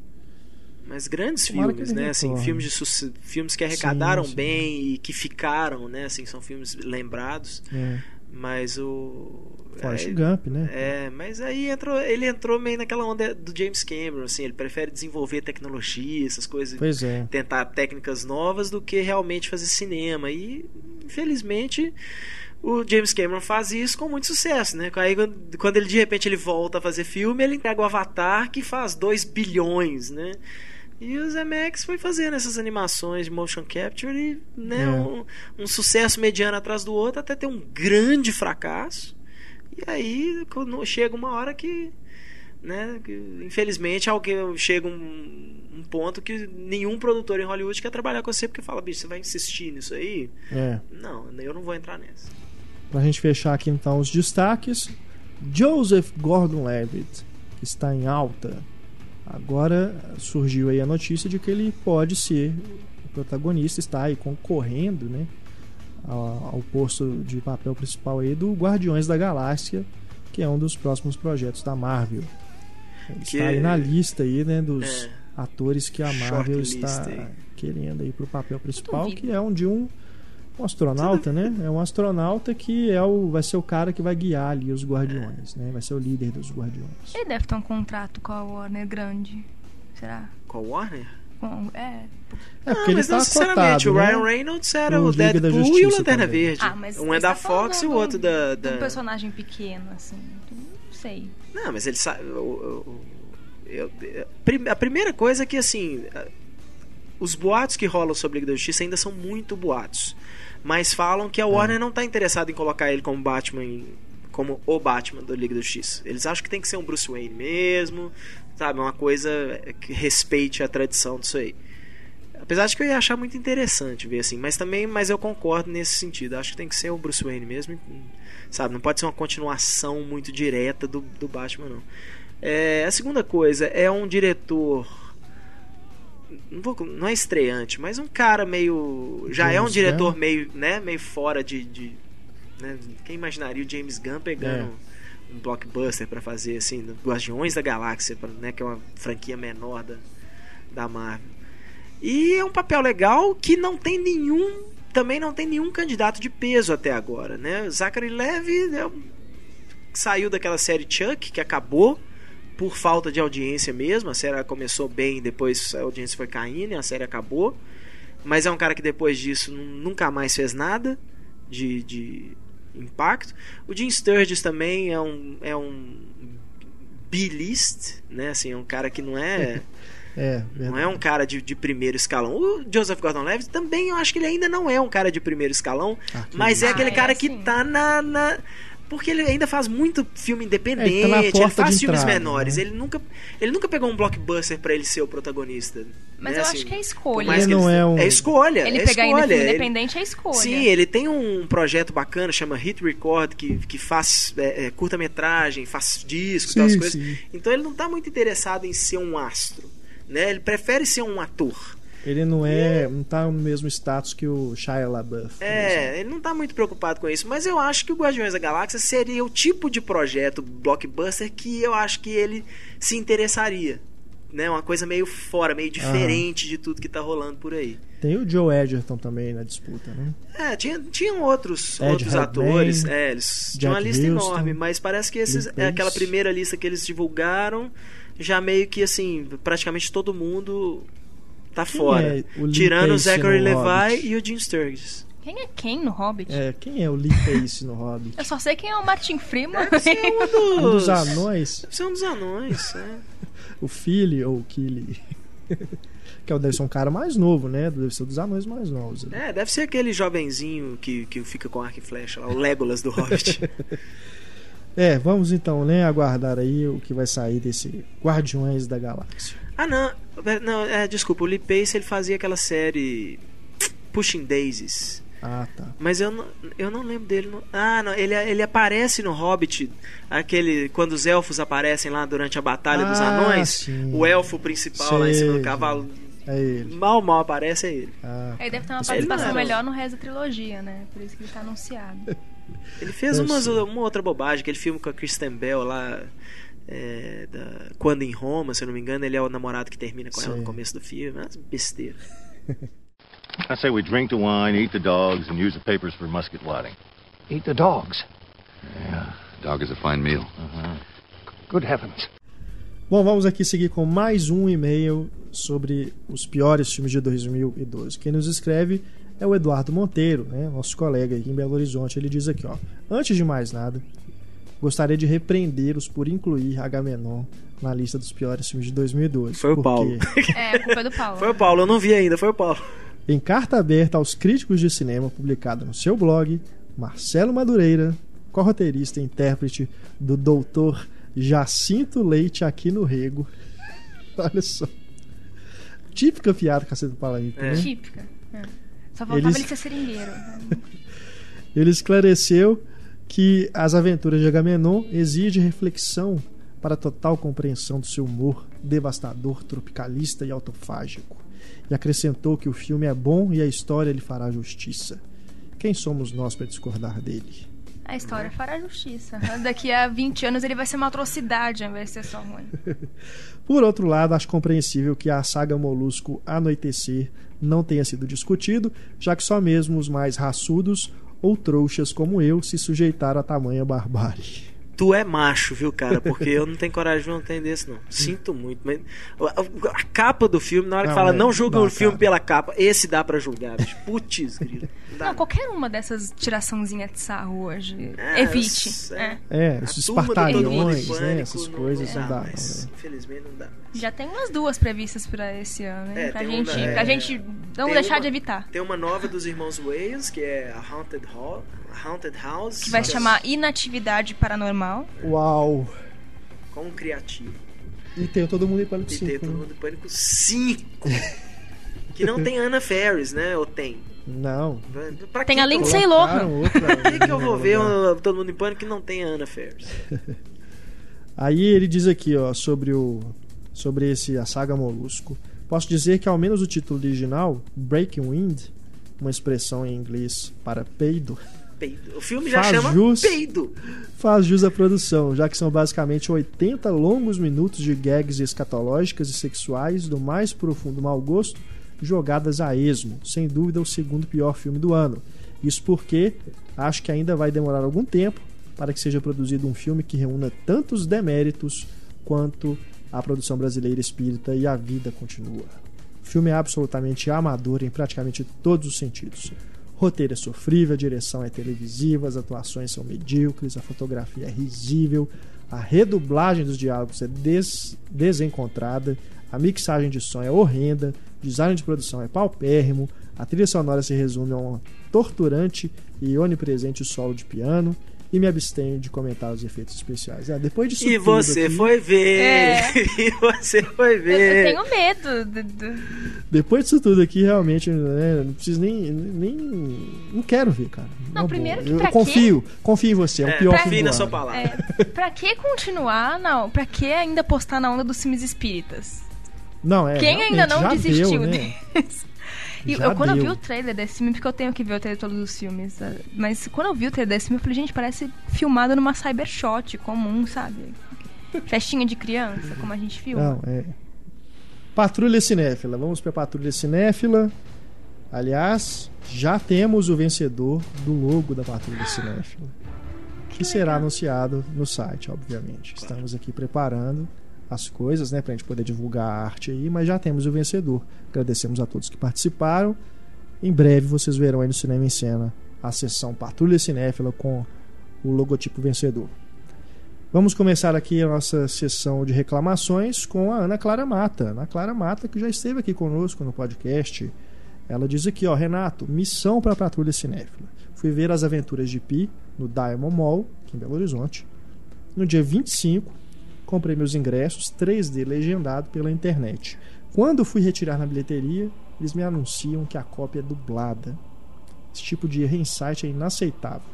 Mas grandes Tomara filmes, né? Assim, filmes, de filmes que arrecadaram Sim, sim. bem e que ficaram, né? Assim, são filmes lembrados. É. Mas o. Forrest é, Gump, né? é, mas aí entrou, ele entrou meio naquela onda do James Cameron, assim, ele prefere desenvolver tecnologia, essas coisas, Pois é. tentar técnicas novas do que realmente fazer cinema. E, infelizmente, o James Cameron faz isso com muito sucesso, né? Aí, quando- ele de repente ele volta a fazer filme, ele entrega o Avatar que faz 2 bilhões, né? E o Zemeckis foi fazendo essas animações de motion capture e, né, É. um, um sucesso mediano atrás do outro até ter um grande fracasso. E aí quando chega uma hora que, né, que, infelizmente alguém chega um, um ponto que nenhum produtor em Hollywood quer trabalhar com você porque fala, bicho, você vai insistir nisso aí? É. Não, eu não vou entrar nessa. Pra gente fechar aqui então os destaques. Joseph Gordon-Levitt, está em alta. Agora surgiu aí a notícia de que ele pode ser o protagonista, está aí concorrendo, né, ao, ao posto de papel principal aí do Guardiões da Galáxia, que é um dos próximos projetos da Marvel. Ele Que- está aí na lista aí, né, dos É. atores que a Marvel Shortlist está querendo aí pro papel principal, que é um de um um astronauta, né? É um astronauta que é o, vai ser o cara que vai guiar ali os guardiões, né? Vai ser o líder dos guardiões. Ele deve ter um contrato com a Warner grande. Será? Com o Warner? Com, é. É porque ele mas não tá sinceramente, cotado, o né? Ryan Reynolds era o da Deadpool e o Lanterna também. Verde. Ah, mas um é da tá Fox e o outro da... de Um da... personagem pequeno, assim. Não sei. Não, mas ele sabe. eu- eu- prim- a primeira coisa é que, assim. a- Os boatos que rolam sobre a Liga da Justiça ainda são muito boatos. Mas falam que a Warner não tá interessada em colocar ele como Batman. como o Batman da Liga da Justiça. Eles acham que tem que ser um Bruce Wayne mesmo. Sabe? Uma coisa que respeite a tradição disso aí. Apesar de que eu ia achar muito interessante ver assim, mas também, mas eu concordo nesse sentido. Acho que tem que ser o Bruce Wayne mesmo, sabe? Não pode ser uma continuação muito direta do, do Batman, não. É, a segunda coisa é um diretor, não, vou- não é estreante, mas um cara meio, já é um James diretor Gunn. meio, né, meio fora de, de né, quem imaginaria o James Gunn pegando um blockbuster pra fazer assim, Guardiões da Galáxia, pra, né, que é uma franquia menor da, da Marvel. E é um papel legal que não tem nenhum. Também não tem nenhum candidato de peso até agora, né? Zachary Levi é um- saiu daquela série Chuck, que acabou por falta de audiência mesmo. A série começou bem, depois a audiência foi caindo e a série acabou. Mas é um cara que depois disso nu- nunca mais fez nada de, de impacto. O Jim Sturgis também é um, é um B-list, né? Assim, é um cara que não é. É, Não é um cara de, de primeiro escalão. O Joseph Gordon-Levitt também, eu acho que ele ainda não é um cara de primeiro escalão, Ah, que mas é aquele Ah, é cara que assim. tá na, na- porque ele ainda faz muito filme independente, É, ele tá ele faz filmes entrada, menores, né? ele nunca ele nunca pegou um blockbuster pra ele ser o protagonista. Mas né, eu assim, acho que é escolha. Ele que não é um- é escolha, Ele é pegar ainda escolha. filme Ele- independente é escolha. Sim, ele tem um projeto bacana, chama Hit Record, que, que faz é, é, curta-metragem, faz discos e Sim, tal, as coisas. sim. Então ele não tá muito interessado em ser um astro. Né? Ele prefere ser um ator. Ele não é, não tá no mesmo status que o Shia LaBeouf. É, ele não tá muito preocupado com isso, mas eu acho que o Guardiões da Galáxia seria o tipo de projeto blockbuster que eu acho que ele se interessaria. Né? Uma coisa meio fora, meio diferente de tudo que tá rolando por aí. Tem o Joe Edgerton também na disputa, né? É, tinha, tinham outros, Ed outros atores, é, eles tinham uma lista Houston, enorme, mas parece que esses, é aquela primeira lista que eles divulgaram, já meio que assim, praticamente todo mundo tá Quem fora. é o tirando o Zachary Levi Hobbit? e o Jim Sturgis. Quem é quem no Hobbit? É, quem é o Lee Pace no Hobbit? Eu só sei quem é o Martin Freeman. Deve ser um Um dos, dos anões, Deve ser um dos anões, é. o Philly ou o Killy. que é o- deve ser um cara mais novo, né? Deve ser um dos anões mais novos. ali. É, deve ser aquele jovenzinho que, que fica com arco e flecha lá, o Legolas do Hobbit. É, vamos então, né, aguardar aí o que vai sair desse Guardiões da Galáxia. Ah, não, não é, desculpa, o Lee Pace ele fazia aquela série Pushing Daisies. Ah, tá. Mas eu não, eu não lembro dele. no- Ah, não, ele, ele aparece no Hobbit, aquele quando os elfos aparecem lá durante a batalha dos Ah, anões. sim. O elfo principal lá em cima do cavalo É ele. Mal, mal aparece é ele. Ah, Ele deve ter uma participação era. melhor no resto da trilogia, né? Por isso que ele tá anunciado. Ele fez umas, uma outra bobagem, aquele filme com a Kristen Bell lá. É, da- Quando em Roma, se eu não me engano, ele é o namorado que termina com ela Sei. no começo do filme. Umas besteira. I say we drink the wine, eat the dogs, and use the papers for musket lotting. Eat the dogs. Yeah, dog is a fine meal. Good heavens. Bom, vamos aqui seguir com mais um e-mail sobre os piores filmes de 2012. Quem nos escreve é o Eduardo Monteiro, né, nosso colega aqui em Belo Horizonte. Ele diz aqui, ó: Antes de mais nada, gostaria de repreendê-los por incluir Agamenon na lista dos piores filmes de 2012. Foi o porque, Paulo. É, a culpa é do Paulo. Foi o Paulo, eu não vi ainda, foi o Paulo. Em carta aberta aos críticos de cinema, publicada no seu blog, Marcelo Madureira, co-roteirista e intérprete do Doutor Jacinto Leite aqui no Rego. Olha só. Típica piada cacete do Palanito, É. né? Típica. É. Só faltava Eles- ele ser seringueiro. Ele esclareceu que as aventuras de Agamenon exigem reflexão para a total compreensão do seu humor devastador, tropicalista e autofágico. E acrescentou que o filme é bom e a história lhe fará justiça. Quem somos nós para discordar dele? A história fará justiça. Daqui a 20 anos ele vai ser uma atrocidade ao invés de ser só ruim. Por outro lado, acho compreensível que a saga Molusco Anoitecer não tenha sido discutido, já que só mesmo os mais raçudos ou trouxas como eu se sujeitaram a tamanha barbárie. Tu é macho, viu, cara? Porque eu não tenho coragem de um trem desse, não. Sinto muito. Mas a, capa do filme, na hora que Não, fala, é, não julga o filme cara. pela capa, esse dá pra julgar, bicho. Putz, grilo. Não, qualquer uma dessas tiraçãozinhas de sarro hoje. É, evite. É. É, A esses espartalhões, né? Essas não- coisas não não dá, mais. não, né? Infelizmente não dá. Já tem umas duas previstas pra esse ano, hein? É, pra, tem gente, uma- pra é. gente não Tem deixar uma- de evitar. Tem uma nova dos irmãos Wales, que é a Haunted, Hall, Haunted House. Que vai se chamar Inatividade Paranormal. Uau! Com um criativo. E tem o Todo Mundo em Pânico E tem 5. Todo né? Mundo em Pânico 5. que não tem Anna Ferris, né? Ou tem? Não. Pra Tem a Lindsay Lohan. Por que, que eu no vou ver um, Todo Mundo em Pânico que não tem a Anna Ferris? Aí ele diz aqui, ó, sobre o sobre esse a saga Molusco. Posso dizer que ao menos o título original, Breaking Wind, uma expressão em inglês para peido, Peido. O filme já chama jus. Peido. faz jus à produção, já que são basicamente 80 longos minutos de gags escatológicas e sexuais do mais profundo mau gosto, jogadas a esmo. Sem dúvida, o segundo pior filme do ano. Isso porque acho que ainda vai demorar algum tempo para que seja produzido um filme que reúna tantos deméritos quanto a produção brasileira espírita e a vida continua. O filme é absolutamente amador em praticamente todos os sentidos. Roteiro é sofrível, a direção é televisiva, as atuações são medíocres, a fotografia é risível, a redublagem dos diálogos é des- desencontrada, a mixagem de som é horrenda, o design de produção é paupérrimo, a trilha sonora se resume a um torturante e onipresente solo de piano, e me abstenho de comentar os efeitos especiais. É, depois disso E tudo você aqui- foi ver. É. E você foi Eu, ver. eu tenho medo. do- do- Depois disso tudo aqui, realmente, né, não preciso nem, nem. Não quero ver, cara. Não, Na primeiro que pra Eu confio, confio em você. É o É, pior confie do na ano. sua palavra. É, pra que continuar? Não, pra que ainda postar na onda dos filmes espíritas? Não, é, Quem ainda não desistiu deu, né? deles? E eu, quando eu vi o trailer desse filme, porque eu tenho que ver o trailer de todos os filmes, sabe? mas quando eu vi o trailer desse filme, eu falei, gente, parece filmado numa cybershot comum, sabe? Festinha de criança, como a gente filma. Não, é. Patrulha Cinéfila. Vamos pra Patrulha Cinéfila. Aliás, já temos o vencedor do logo da Patrulha Cinéfila. Que será legal. anunciado no site, obviamente. Estamos aqui preparando as coisas, né, pra gente poder divulgar a arte aí, mas já temos o vencedor. Agradecemos a todos que participaram. Em breve vocês verão aí no Cinema em Cena a sessão Patrulha Cinéfila com o logotipo vencedor. Vamos começar aqui a nossa sessão de reclamações com a Ana Clara Mata. Ana Clara Mata, que já esteve aqui conosco no podcast. Ela diz aqui, ó, Renato, missão para a Patrulha Cinéfila. Fui ver as aventuras de Pi no Diamond Mall, aqui em Belo Horizonte. No dia 25, comprei meus ingressos 3D legendado pela internet. Quando fui retirar na bilheteria, eles me anunciam que a cópia é dublada. Esse tipo de site é inaceitável.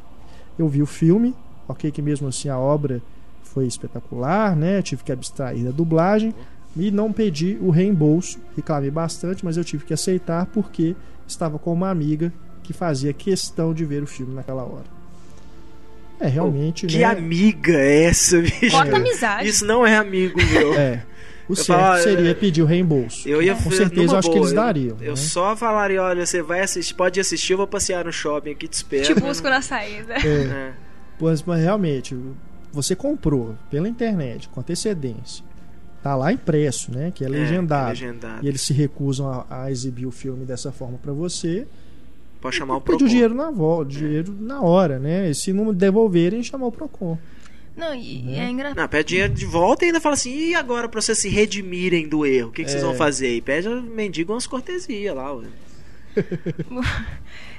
Eu vi o filme, ok que mesmo assim a obra foi espetacular, né? Tive que abstrair da dublagem, e não pedi o reembolso. Reclamei bastante, mas eu tive que aceitar porque estava com uma amiga que fazia questão de ver o filme naquela hora. É, realmente. Que né? amiga é essa, bicho? Corta amizade. Isso não é amigo meu. É. O Eu certo falo, seria é, pedir o reembolso. Eu ia Com certeza eu acho que boa, eles eu- dariam. Eu, né? só falaria, olha, você vai assistir, pode assistir, eu vou passear no shopping aqui, te espero. Te mas busco na saída. É, É. pois, mas realmente, você comprou pela internet, com antecedência. Tá lá impresso, né? Que é legendado. É, legendado. E eles se recusam a, a exibir o filme dessa forma pra você. Pode chamar o Pedir Procon. o dinheiro na, vo- dinheiro na hora, né? E se não devolverem, chamar o Procon. Não, e Né? e é engraçado. Não, pede dinheiro de volta e ainda fala assim, e agora pra vocês se redimirem do erro, o que, que vocês É. vão fazer aí? Pede a mendigo umas cortesias lá, ué.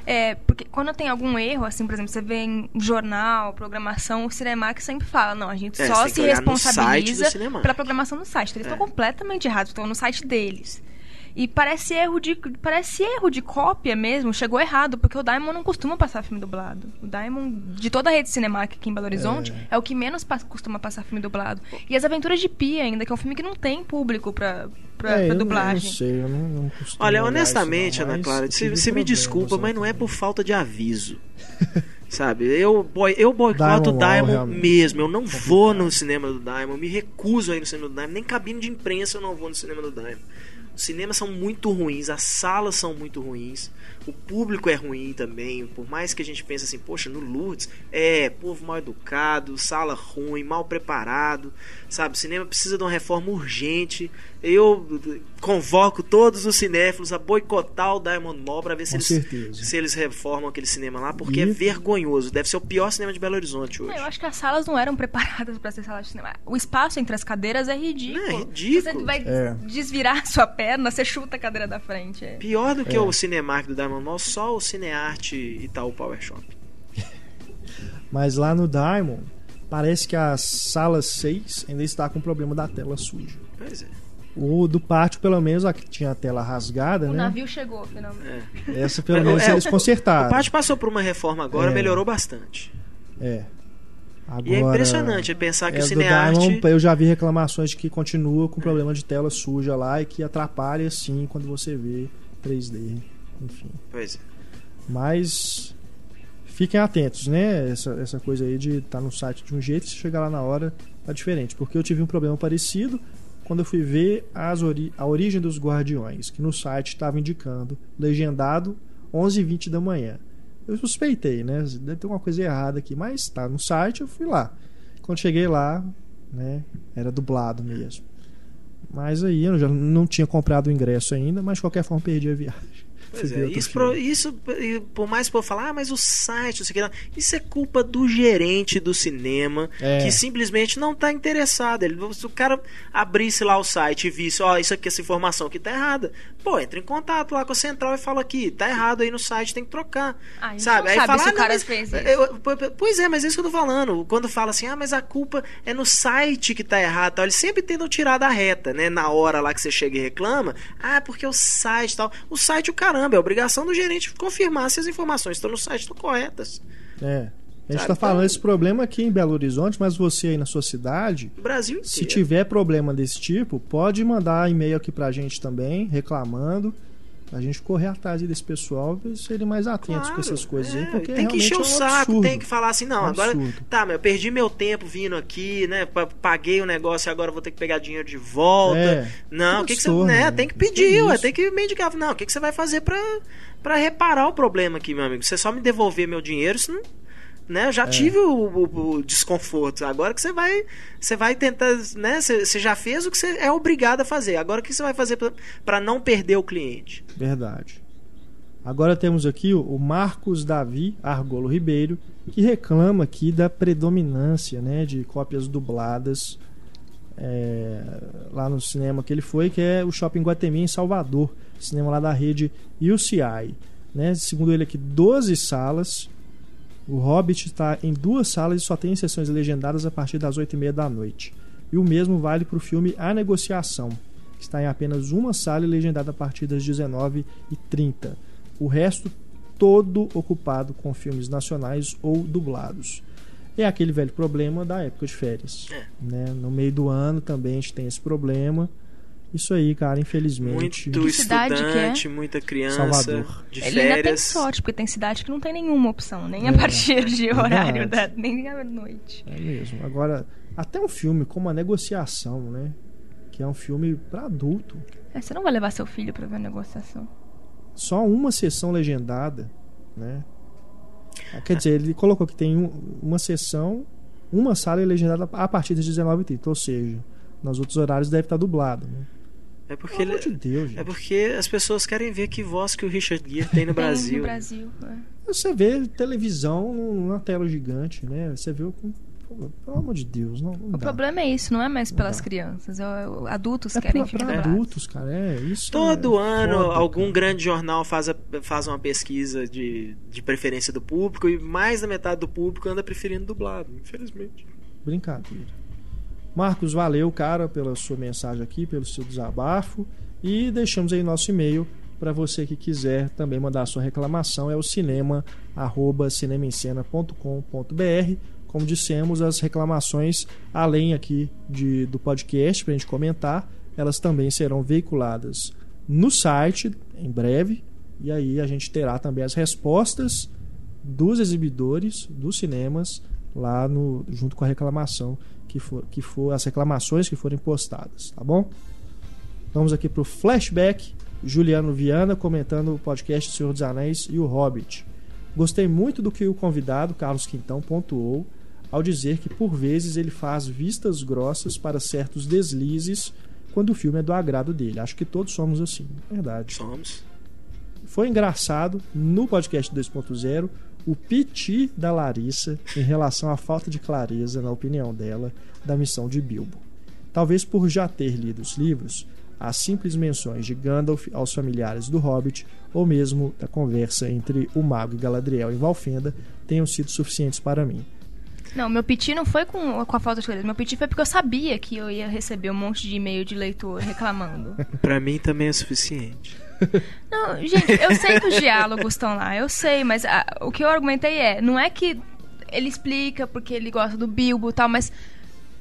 É, porque quando tem algum erro, assim, por exemplo, você vê em jornal, programação, o Cinemax sempre fala, não, a gente É, só se no responsabiliza pela programação do site. Então, eles É. estão completamente errados, estão no site deles. E parece erro de parece erro de cópia mesmo, chegou errado, porque o Diamond não costuma passar filme dublado. O Diamond, de toda a rede Cinemax aqui em Belo Horizonte, é, o que menos pa- costuma passar filme dublado. E As Aventuras de Pia ainda, que é um filme que não tem público pra, pra, É, pra dublagem. Eu não sei, eu não, não costumo Olha, honestamente, isso não, Ana Clara, você, você me desculpa, mas não é por falta de aviso. Sabe, eu, boi- eu boicoto o Diamond mesmo. Eu não vou no cinema do Diamond, me recuso a ir no cinema do Diamond, nem cabine de imprensa eu não vou no cinema do Diamond. Os cinemas são muito ruins, as salas são muito ruins, o público é ruim também. Por mais que a gente pense assim, poxa, no Lourdes, é povo mal educado, sala ruim, mal preparado, sabe? O cinema precisa de uma reforma urgente. Eu convoco todos os cinéfilos a boicotar o Diamond Mall para ver se Com eles, certeza. se eles reformam aquele cinema lá, porque E- é vergonhoso. Deve ser o pior cinema de Belo Horizonte hoje. Não, eu acho que as salas não eram preparadas pra ser sala de cinema. O espaço entre as cadeiras é ridículo. Não, é ridículo. Você vai É. desvirar a sua perna, você chuta a cadeira da frente. É. Pior do que É. o Cinemark do Diamond Mall, só o Cinearte Itaú Power Shop. Mas lá no Diamond, parece que a sala 6 ainda está com problema da tela suja. Pois é. O do pátio, pelo menos, a que tinha a tela rasgada, O né? navio chegou, finalmente. é. Essa pelo É, menos é, eles o- consertaram. O pátio passou por uma reforma agora, É. melhorou bastante. É. Agora, E é impressionante pensar que é, o Cinearte. Diamond, eu já vi reclamações de que continua com problema de tela suja lá e que atrapalha sim quando você vê 3D, enfim. Pois é. Mas fiquem atentos, né? Essa, essa coisa aí de estar no site de um jeito e chegar lá na hora tá diferente. Porque eu tive um problema parecido quando eu fui ver as ori a origem dos Guardiões, que no site estava indicando legendado 11h20 da manhã. Eu suspeitei, né? Deve ter uma coisa errada aqui, mas tá no site, eu fui lá. Quando cheguei lá, né? Era dublado mesmo. Mas aí eu já não tinha comprado o ingresso ainda, mas de qualquer forma perdi a viagem. Pois é, isso, pro- isso, por mais que eu falar, ah, mas o site, não sei o que lá, isso é culpa do gerente do cinema É. que simplesmente não tá interessado. Ele, se o cara abrisse lá o site e visse, ó, isso aqui, essa informação aqui tá errada, pô, entra em contato lá com a central e fala aqui, tá errado aí no site, tem que trocar. Ah, sabe? não Aí sabe fala, se ah, o não, mas- isso. eu- po- pois é, mas é isso que eu tô falando. Quando fala assim, ah, mas a culpa é no site que tá errado, tal, eles sempre tentam tirar da reta, né? Na hora lá que você chega e reclama, ah, porque o site e tal. O site, o caramba, é obrigação do gerente confirmar se as informações estão no site estão corretas. É. A gente está falando então- esse problema aqui em Belo Horizonte, mas você aí na sua cidade, Brasil inteiro. se tiver problema desse tipo, pode mandar e-mail aqui pra gente também, reclamando. A gente correr atrás aí desse pessoal e serem mais atentos Claro, com essas coisas aí, é, porque tem que encher é o um saco, absurdo. tem que falar assim, não, Um agora tá, mas eu perdi meu tempo vindo aqui, né? pa- Paguei o negócio e agora vou ter que pegar dinheiro de volta. É, não, o que que, você, né, né? tem que pedir, ué, tem que mendigar. Não, o que, que você vai fazer pra, pra reparar o problema aqui, meu amigo? Você só me devolver meu dinheiro, isso não, né? Eu É. já tive o, o- o desconforto. Agora que você vai, você vai tentar, né? Você, você já fez o que você é obrigado a fazer. Agora o que você vai fazer pra não perder o cliente? Verdade. Agora temos aqui o- o Marcos Davi Argolo Ribeiro, que reclama aqui da predominância né, de cópias dubladas é, lá no cinema que ele foi, que é o Shopping Guatemi em Salvador, cinema lá da rede UCI. Né? Segundo ele aqui, 12 salas. O Hobbit está em duas salas e só tem sessões legendadas a partir das 8h30 da noite. E o mesmo vale para o filme A Negociação, que está em apenas uma sala e legendada a partir das 19h30. O resto todo ocupado com filmes nacionais ou dublados. É aquele velho problema da época de férias. É. Né? No meio do ano também a gente tem esse problema. Isso aí, cara, infelizmente. Muito Que cidade que é? muita criança Salvador. de Ele ainda tem férias. sorte, porque tem cidade que não tem nenhuma opção, nem a É, partir de é horário, da, verdade. nem à noite. É mesmo. Agora, até um filme como A Negociação, né? Que é um filme pra adulto. É, Você não vai levar seu filho pra ver a negociação. Só uma sessão legendada, né? Ah, Quer dizer, ele colocou que tem um- uma sessão, uma sala legendada a partir das 19h30. Ou seja, nos outros horários deve estar dublado, né? É porque Pelo ele... amor de Deus, gente. É porque as pessoas querem ver que voz que o Richard Gere tem no Tem Brasil. no Brasil. é. Você vê televisão numa tela gigante, né? Você vê o. pô, Pelo amor de Deus, não, não O dá. problema é isso, não é mais pelas dá. crianças. é adultos É querem pra, filme pra dublado. adultos, cara. É isso. Todo é ano, foda, algum cara. grande jornal faz, a- faz uma pesquisa de, de preferência do público e mais da metade do público anda preferindo dublado, infelizmente. Brincadeira. Marcos, valeu, cara, pela sua mensagem aqui, pelo seu desabafo. E deixamos aí nosso e-mail para você que quiser também mandar sua reclamação. É o cinema, arroba. Como dissemos, as reclamações, além aqui de, do podcast, para a gente comentar, elas também serão veiculadas no site em breve. E aí a gente terá também as respostas dos exibidores dos cinemas lá no junto com a reclamação que for, que for as reclamações que forem postadas, tá bom? Vamos aqui pro flashback. Juliano Viana comentando o podcast Senhor dos Anéis e o Hobbit. Gostei muito do que o convidado Carlos Quintão pontuou ao dizer que por vezes ele faz vistas grossas para certos deslizes quando o filme é do agrado dele. Acho que todos somos assim, verdade. Somos. Foi engraçado no podcast 2.0 o piti da Larissa em relação à falta de clareza, na opinião dela, da missão de Bilbo. Talvez por já ter lido os livros, as simples menções de Gandalf aos familiares do Hobbit, ou mesmo da conversa entre o mago e Galadriel em Valfenda, tenham sido suficientes para mim. Não, meu piti não foi com, com a falta de clareza. Meu piti foi porque eu sabia que eu ia receber um monte de e-mail de leitor reclamando. Pra mim também é suficiente. Não, gente, eu sei que os diálogos estão lá, eu sei, mas ah, o que eu argumentei é, não é que ele explica porque ele gosta do Bilbo e tal, mas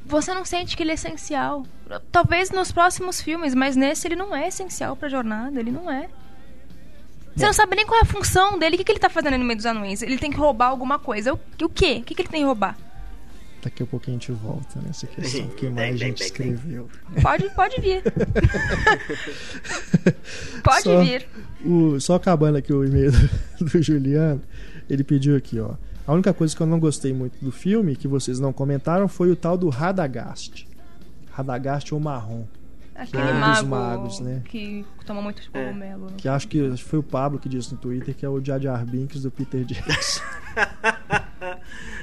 você não sente que ele é essencial. Talvez nos próximos filmes, mas nesse ele não é essencial pra jornada, ele não é. Você não sabe nem qual é a função dele, o que, que ele tá fazendo no meio dos anões. Ele tem que roubar alguma coisa. O, o quê? O que, que ele tem que roubar? Daqui a pouquinho a gente volta nessa questão que mais gente escreveu. Pode, pode vir. pode Só- vir. O- só acabando aqui o e-mail do, do Juliano, ele pediu aqui, ó. A única coisa que eu não gostei muito do filme, que vocês não comentaram, foi o tal do Radagast. Radagast ou marrom. Aquele é mago magos, né? que toma muito cogumelo. Que acho que acho que foi o Pablo que disse no Twitter que é o Jar Jar Binks do Peter Jackson.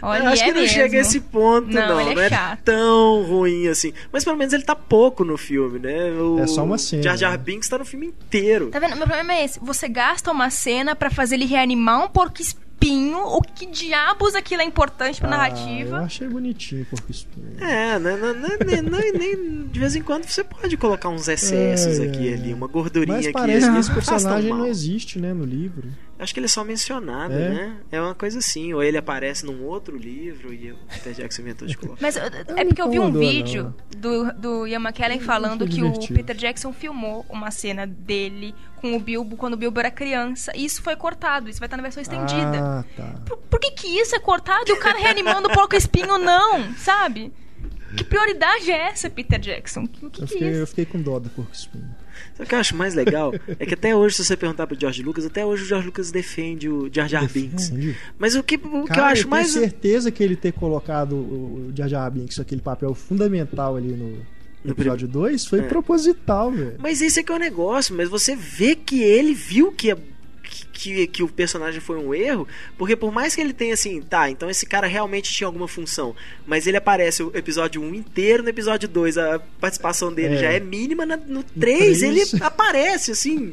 Olha, eu acho é que não mesmo. chega a esse ponto, Não, não. ele é Não é tão ruim assim. Mas pelo menos ele tá pouco no filme, né? O É só uma cena, Jar Jar né? Binks tá no filme inteiro. Tá vendo? Meu problema é esse. Você gasta uma cena pra fazer ele reanimar um porco espinho. O que diabos aquilo é importante pra Ah, eu narrativa? achei bonitinho Porco Espinho. É, não, não, não, nem, nem- nem- de vez em quando você pode colocar uns excessos É, aqui e ali, uma gordurinha Mas aqui. parece que esse personagem não existe, né, no livro. Acho que ele é só mencionado, É? né? É uma coisa assim. Ou ele aparece num outro livro e o Peter Jackson inventou de colocar. Mas é me porque eu vi um vídeo do, do Ian McKellen falando que o. Peter Jackson filmou uma cena dele com o Bilbo quando o Bilbo era criança. E isso foi cortado. Isso vai estar na versão estendida. Ah, tá. Por, por que, que isso é cortado e o cara reanimando o porco espinho não? Sabe? Que prioridade é essa, Peter Jackson? O que, Eu que fiquei, é eu isso? fiquei com dó do Porco Espinho. Sabe o que eu acho mais legal? É que até hoje, se você perguntar pro George Lucas, até hoje o George Lucas defende o Jar Jar Binks. Mas o que, o que eu Cara, acho tenho mais. certeza que ele ter colocado o o Jar Jar Binks, aquele papel fundamental ali no, no episódio 2, foi É. proposital, velho. Mas esse é que é o negócio, mas você vê que ele viu que, é- que, que o personagem foi um erro, porque por mais que ele tenha assim, tá, então esse cara realmente tinha alguma função, mas ele aparece o episódio 1 inteiro, no episódio 2 a participação dele É. já é mínima, no 3 ele aparece, assim,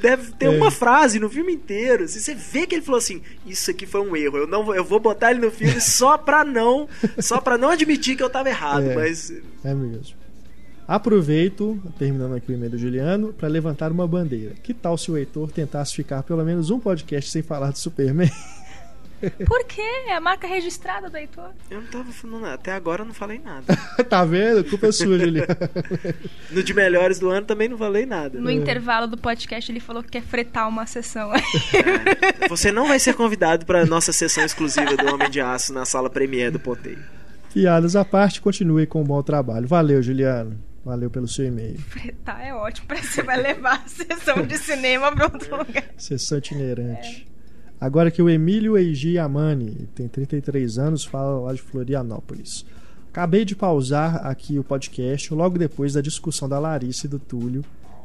deve ter É. uma frase no filme inteiro, assim, você vê que ele falou assim, isso aqui foi um erro, eu, não, vou- eu vou botar ele no filme só pra não, só pra não admitir que eu tava errado, É. mas... É mesmo. Aproveito, terminando aqui o e-mail do Juliano, para levantar uma bandeira. Que tal se o Heitor tentasse ficar pelo menos um podcast sem falar de Superman? Por quê? É a marca registrada do Heitor. Eu não tava falando nada. Até agora eu não falei nada. tá vendo? Culpa é sua, Juliana. No de melhores do ano também não falei nada. No intervalo do podcast ele falou que quer fretar uma sessão. É. Você não vai ser convidado para nossa sessão exclusiva do Homem de Aço na sala Premiere do Ponteio. Piadas à parte, continue com um bom trabalho. Valeu, Juliano. Valeu pelo seu e-mail. Fretar é ótimo, parece que você vai levar a sessão de cinema para outro lugar. Sessão itinerante. Agora que o Emílio Eiji Amani, tem 33 anos, fala lá de Florianópolis. Acabei de pausar aqui o podcast logo depois da discussão da Larissa e do Túlio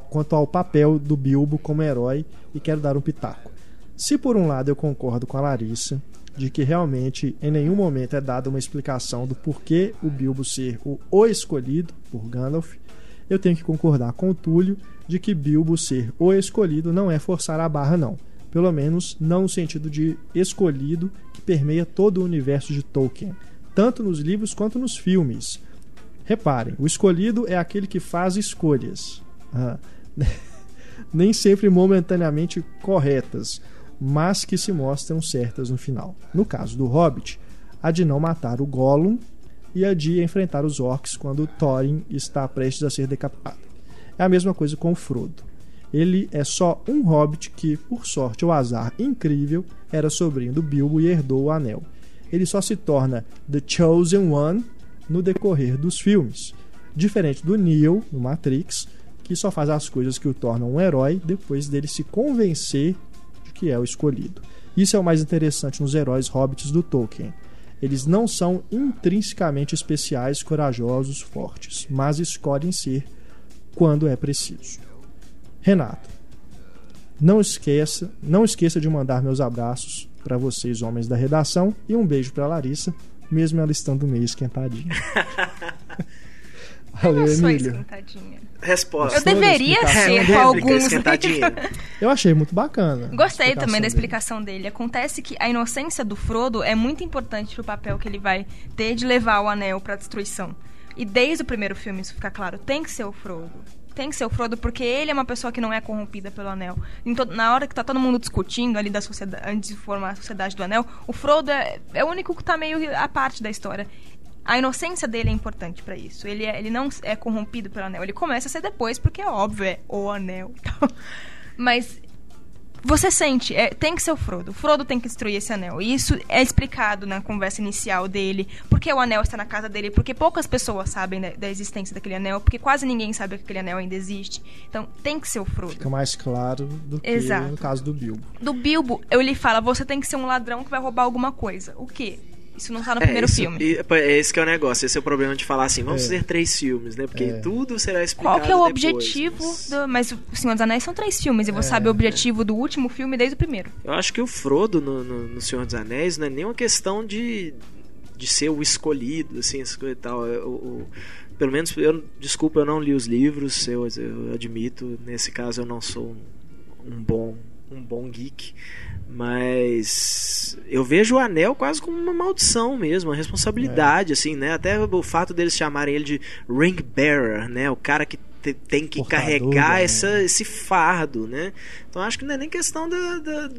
quanto ao papel do Bilbo como herói e quero dar um pitaco. Se por um lado eu concordo com a Larissa de que realmente em nenhum momento é dada uma explicação do porquê o Bilbo ser o, o escolhido por Gandalf, eu tenho que concordar com o Túlio de que Bilbo ser o escolhido não é forçar a barra não pelo menos não no sentido de escolhido que permeia todo o universo de Tolkien, tanto nos livros quanto nos filmes. Reparem, o escolhido é aquele que faz escolhas. Ah, nem sempre momentaneamente corretas, mas que se mostram certas no final. No caso do Hobbit, a de não matar o Gollum e a de enfrentar os orcs quando Thorin está prestes a ser decapitado. É a mesma coisa com o Frodo. Ele é só um hobbit que, por sorte ou azar incrível, era sobrinho do Bilbo e herdou o anel. Ele só se torna The Chosen One no decorrer dos filmes, diferente do Neo no Matrix, que só faz as coisas que o tornam um herói depois dele se convencer que é o escolhido. Isso é o mais interessante nos heróis hobbits do Tolkien. Eles não são intrinsecamente especiais, corajosos, fortes, mas escolhem ser quando é preciso. Renato, não esqueça, não esqueça de mandar meus abraços para vocês, homens da redação, e um beijo para Larissa, mesmo ela estando meio esquentadinha. Valeu, eu não Emílio. esquentadinha. Resposta. Eu deveria ser Réplica com alguns. esquentadinha. Eu achei muito bacana. Gostei também da dele. explicação dele. Acontece que a inocência do Frodo é muito importante pro papel que ele vai ter de levar o anel pra destruição. E desde o primeiro filme isso fica claro. Tem que ser o Frodo. Tem que ser o Frodo porque ele é uma pessoa que não é corrompida pelo anel. Em to- na hora que tá todo mundo discutindo ali da sociedade, antes de formar a sociedade do anel, o Frodo é, é o único que tá meio à parte da história. A inocência dele é importante pra isso. Ele, é- ele não é corrompido pelo anel. Ele começa a ser depois, porque é óbvio, é o anel. Mas você sente, é, tem que ser o Frodo. O Frodo tem que destruir esse anel. E isso é explicado na conversa inicial dele. Porque o anel está na casa dele. Porque poucas pessoas sabem da, da existência daquele anel. Porque quase ninguém sabe que aquele anel ainda existe. Então tem que ser o Frodo. Fica mais claro do que Exato. no caso do Bilbo. Do Bilbo, eu lhe falo, você tem que ser um ladrão que vai roubar alguma coisa. O quê? Isso não tá no É, primeiro isso- filme. e- é esse que é o negócio. Esse é o problema de falar assim, vamos É. fazer três filmes, né? Porque É. tudo será explicado Qual que é o depois, objetivo mas do... Mas o Senhor dos Anéis são três filmes. E você É, sabe o objetivo do último filme desde o primeiro. Eu acho que o Frodo no, no, no Senhor dos Anéis não é nem uma questão de, de ser o escolhido, assim, essas coisas e tal. É, o- o- pelo menos, eu, desculpa, eu não li os livros, eu, eu admito. Nesse caso, eu não sou um, um bom um bom geek. Mas eu vejo o anel quase como uma maldição mesmo, uma responsabilidade, É. assim, né? Até o fato deles chamarem ele de ring bearer, né? O cara que te- tem que Portador do carregar anel. essa, esse fardo, né? Então acho que não é nem questão da, da,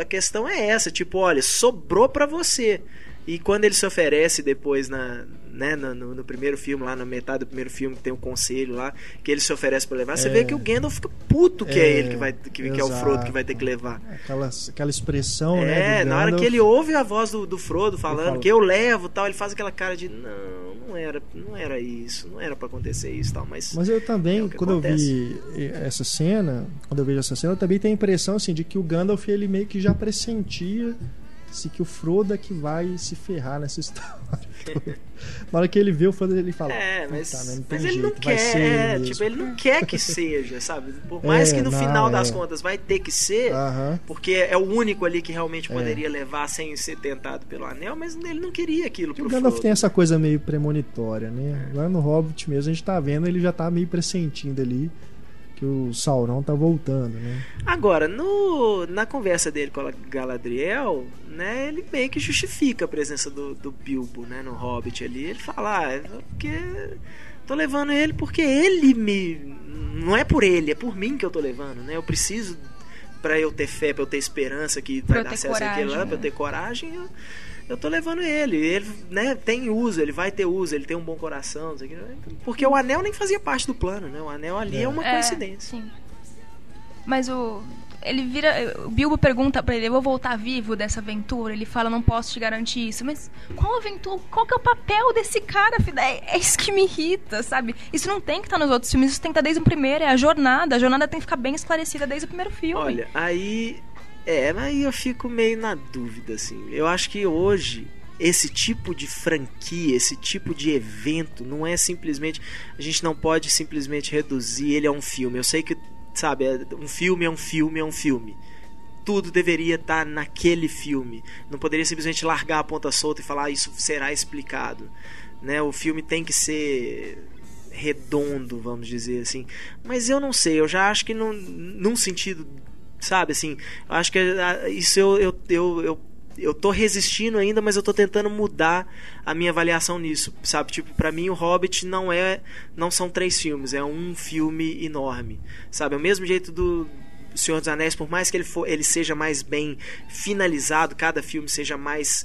a questão é essa, tipo, olha, sobrou pra você. E quando ele se oferece depois na, né, no, no- primeiro filme, lá na metade do primeiro filme, que tem o conselho lá, que ele se oferece pra levar, você É. vê que o Gandalf fica puto que é, É, ele que vai que, que é o. Frodo que vai ter que levar. Aquela, aquela expressão, né? É, na hora que ele ouve a voz do, do Frodo falando fala- que eu levo tal, ele faz aquela cara de não, não era, não era isso, não era pra acontecer isso tal, mas, Mas eu também, É quando eu vi essa cena, quando eu vejo essa cena, eu também tenho a impressão assim de que o Gandalf ele meio que já pressentia se que o Frodo é que vai se ferrar nessa história. Na hora que ele vê o Frodo, ele fala: É, mas, "Puta, né, não tem mas ele jeito, não vai quer, ser é, mesmo." tipo, ele não quer que seja, sabe? Por mais É, que no não, final é. das contas vai ter que ser, Aham. porque é o único ali que realmente É. poderia levar sem ser tentado pelo anel, mas ele não queria aquilo E pro o Gandalf Frodo. tem essa coisa meio premonitória, né? Agora no Hobbit mesmo a gente tá vendo, ele já tá meio pressentindo ali que o Sauron tá voltando, né? Agora, no, na conversa dele com a Galadriel, né, ele meio que justifica a presença do, do Bilbo, né, no Hobbit ali. Ele fala, ah, é porque tô levando ele porque ele me... Não é por ele, é por mim que eu tô levando, né? Eu preciso... pra eu ter fé, pra eu ter esperança que Pra vai dar certo aquilo lá, pra eu né? ter coragem, eu, eu tô levando ele. Ele, né, tem uso, ele vai ter uso, ele tem um bom coração, não sei o que. Porque o anel nem fazia parte do plano, né? O anel ali é, uma É, coincidência. Sim. Mas o. Ele vira. O Bilbo pergunta pra ele: Eu vou voltar vivo dessa aventura? Ele fala: Não posso te garantir isso. Mas qual aventura? Qual que é o papel desse cara? filho? É, é isso que me irrita, sabe? Isso não tem que estar nos outros filmes, isso tem que estar desde o primeiro. É a jornada. A jornada tem que ficar bem esclarecida desde o primeiro filme. Olha, aí. É, aí eu fico meio na dúvida, assim. Eu acho que hoje. Esse tipo de franquia, esse tipo de evento, não é simplesmente. A gente não pode simplesmente reduzir ele a um filme. Eu sei que, sabe, é- um filme é um filme é um filme. Tudo deveria estar naquele filme. Não poderia simplesmente largar a ponta solta e falar "Ah, isso será explicado. Né? O filme tem que ser redondo, vamos dizer assim. Mas eu não sei, eu já acho que num, num sentido, sabe, assim, acho que ah, isso eu, eu, eu, eu, eu tô resistindo ainda, mas eu tô tentando mudar a minha avaliação nisso, sabe? Tipo, para mim o Hobbit não é, não são três filmes, é um filme enorme, sabe? É o mesmo jeito do Senhor dos Anéis, por mais que ele, for, ele seja mais bem finalizado, cada filme seja mais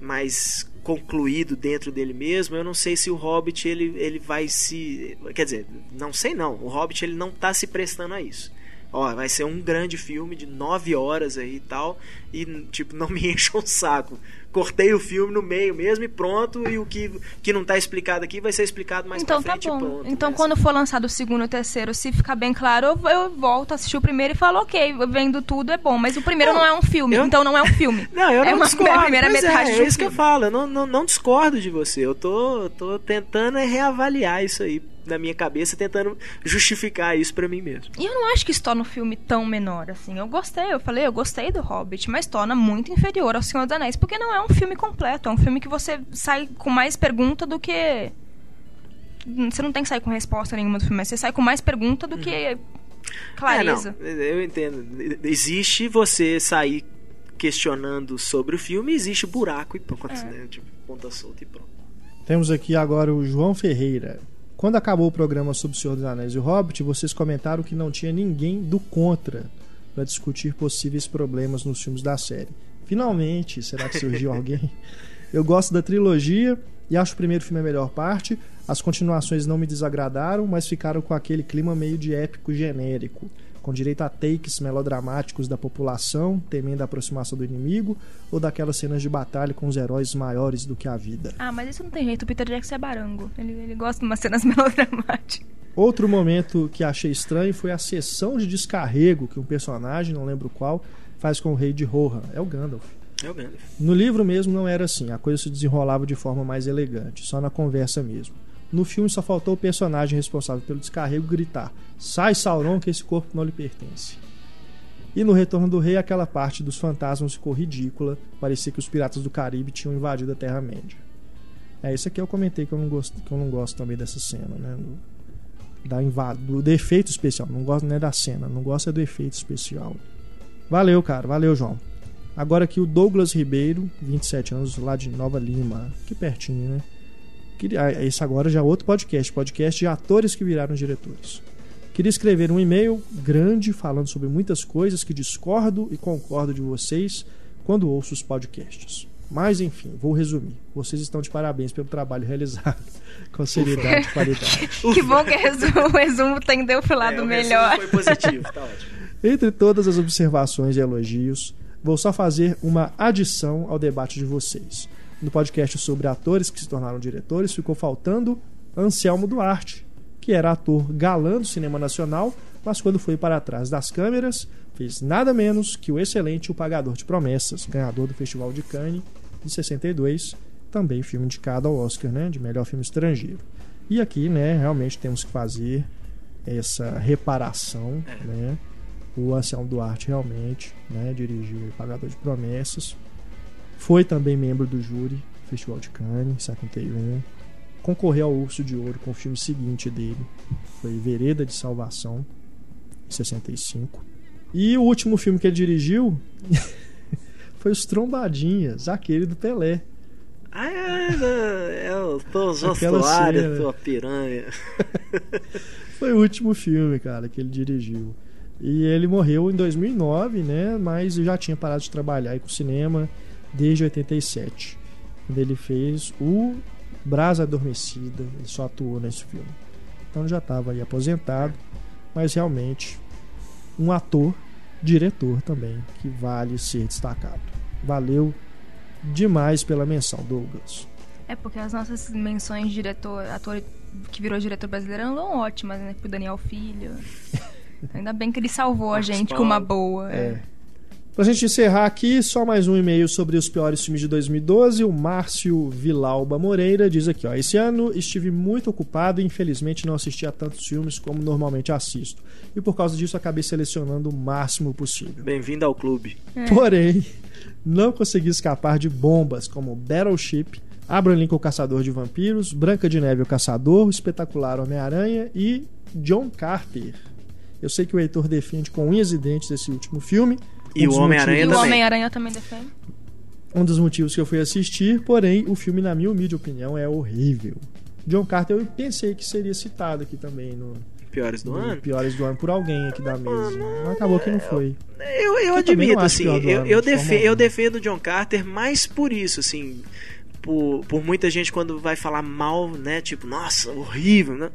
mais concluído dentro dele mesmo, eu não sei se o Hobbit ele, ele vai se, quer dizer, não sei não, o Hobbit ele não tá se prestando a isso. Ó, vai ser um grande filme de nove horas aí e tal, e tipo, não me encham o saco. Cortei o filme no meio mesmo e pronto, e o que, que não tá explicado aqui vai ser explicado mais então pra tá frente e bom. pronto. então né? quando for lançado o segundo e o terceiro, se ficar bem claro, eu, eu volto a assistir o primeiro e falo, ok, vendo tudo é bom. Mas o primeiro não, Não, é um filme, eu- então não é um filme. Não, eu é não uma discordo. a primeira Pois metade é, é isso que eu falo. Eu não, não, não discordo de você. Eu tô, tô tentando é reavaliar isso aí na minha cabeça, tentando justificar isso pra mim mesmo. E eu não acho que isso torna o filme tão menor, assim. Eu gostei, eu falei, eu gostei do Hobbit, mas torna muito inferior ao Senhor dos Anéis, porque não é um filme completo, é um filme que você sai com mais pergunta do que. Você não tem que sair com resposta nenhuma do filme, mas você sai com mais pergunta do que clareza. É, não, eu entendo. Existe você sair questionando sobre o filme, existe buraco e pronto, É. né? Tipo, ponta solta e pronto. Temos aqui agora o João Ferreira. Quando acabou o programa sobre o Senhor dos Anéis e o Hobbit, vocês comentaram que não tinha ninguém do contra para discutir possíveis problemas nos filmes da série. Finalmente, será que surgiu alguém? Eu gosto da trilogia e acho o primeiro filme a melhor parte. As continuações não me desagradaram, mas ficaram com aquele clima meio de épico genérico, com direito a takes melodramáticos da população, temendo a aproximação do inimigo, ou daquelas cenas de batalha com os heróis maiores do que a vida. Ah, mas isso não tem jeito, o Peter Jackson é barango. Ele, ele gosta de umas cenas melodramáticas. Outro momento que achei estranho foi a sessão de descarrego que um personagem, não lembro qual, faz com o rei de Rohan. É o Gandalf. É o Gandalf. No livro mesmo não era assim, a coisa se desenrolava de forma mais elegante, só na conversa mesmo. No filme só faltou o personagem responsável pelo descarrego gritar: Sai Sauron que esse corpo não lhe pertence. E no Retorno do Rei, aquela parte dos fantasmas ficou ridícula, parecia que os piratas do Caribe tinham invadido a Terra-média. É, isso aqui eu comentei que eu não gosto, que eu não gosto também dessa cena, né? Do, da inva do, do efeito especial. Não gosto nem da cena, não gosto é do efeito especial. Valeu, cara, valeu, João. Agora aqui o Douglas Ribeiro, 27 anos, lá de Nova Lima, que pertinho, né? Queria- ah, Esse agora já é outro podcast, podcast de atores que viraram diretores. Queria escrever um e-mail grande falando sobre muitas coisas que discordo e concordo de vocês quando ouço os podcasts. Mas enfim, vou resumir. Vocês estão de parabéns pelo trabalho realizado com seriedade e qualidade. Que bom que o resumo, o resumo tendeu pro lado É, melhor. Foi positivo, tá ótimo. Entre todas as observações e elogios, vou só fazer uma adição ao debate de vocês. No podcast sobre atores que se tornaram diretores, ficou faltando Anselmo Duarte, que era ator galã do cinema nacional, mas quando foi para trás das câmeras, fez nada menos que o excelente O Pagador de Promessas, ganhador do Festival de Cannes de 62, também filme indicado ao Oscar, né, de melhor filme estrangeiro. E aqui, né, realmente temos que fazer essa reparação, né? O Anselmo Duarte realmente né, dirigiu O Pagador de Promessas. Foi também membro do júri do Festival de Cannes, em 71. Concorreu ao Urso de Ouro com o filme seguinte dele. Foi Vereda de Salvação, em 65. E o último filme que ele dirigiu foi Os Trombadinhas, aquele do Pelé. Ah, é, é, eu tô Aquela cena. tua piranha. Foi o último filme, cara, que ele dirigiu. E ele morreu em 2009, né? Mas já tinha parado de trabalhar aí com cinema desde 87, quando ele fez o Brasa Adormecida. Ele só atuou nesse filme. Então já estava aí aposentado, mas realmente um ator, diretor também, que vale ser destacado. Valeu demais pela menção, Douglas. É porque as nossas menções de diretor, ator que virou diretor brasileiro eram ótimas, né? Pro Daniel Filho. Ainda bem que ele salvou a gente com uma boa. É. Pra gente encerrar aqui, só mais um e-mail sobre os piores filmes de 2012. O Márcio Vilauba Moreira diz aqui, ó. Esse ano estive muito ocupado e infelizmente não assisti a tantos filmes como normalmente assisto. E por causa disso acabei selecionando o máximo possível. Bem-vindo ao clube. Porém, não consegui escapar de bombas como Battleship, Abraham Lincoln o Caçador de Vampiros, Branca de Neve o Caçador, o Espetacular Homem-Aranha e John Carter. Eu sei que o Heitor defende com unhas e dentes esse último filme. E Um o Homem-Aranha E o também. Homem-Aranha também defende. Um dos motivos que eu fui assistir, porém, o filme, na minha humilde opinião, é horrível. John Carter eu pensei que seria citado aqui também no, Piores do no ano. Piores do Ano por alguém aqui da mesa. Mas acabou que não foi. Eu, eu Eu também admito, assim, eu, eu, de forma defe- eu defendo o John Carter mais por isso, assim. Por, por muita gente quando vai falar mal, né? Tipo, nossa, horrível, né?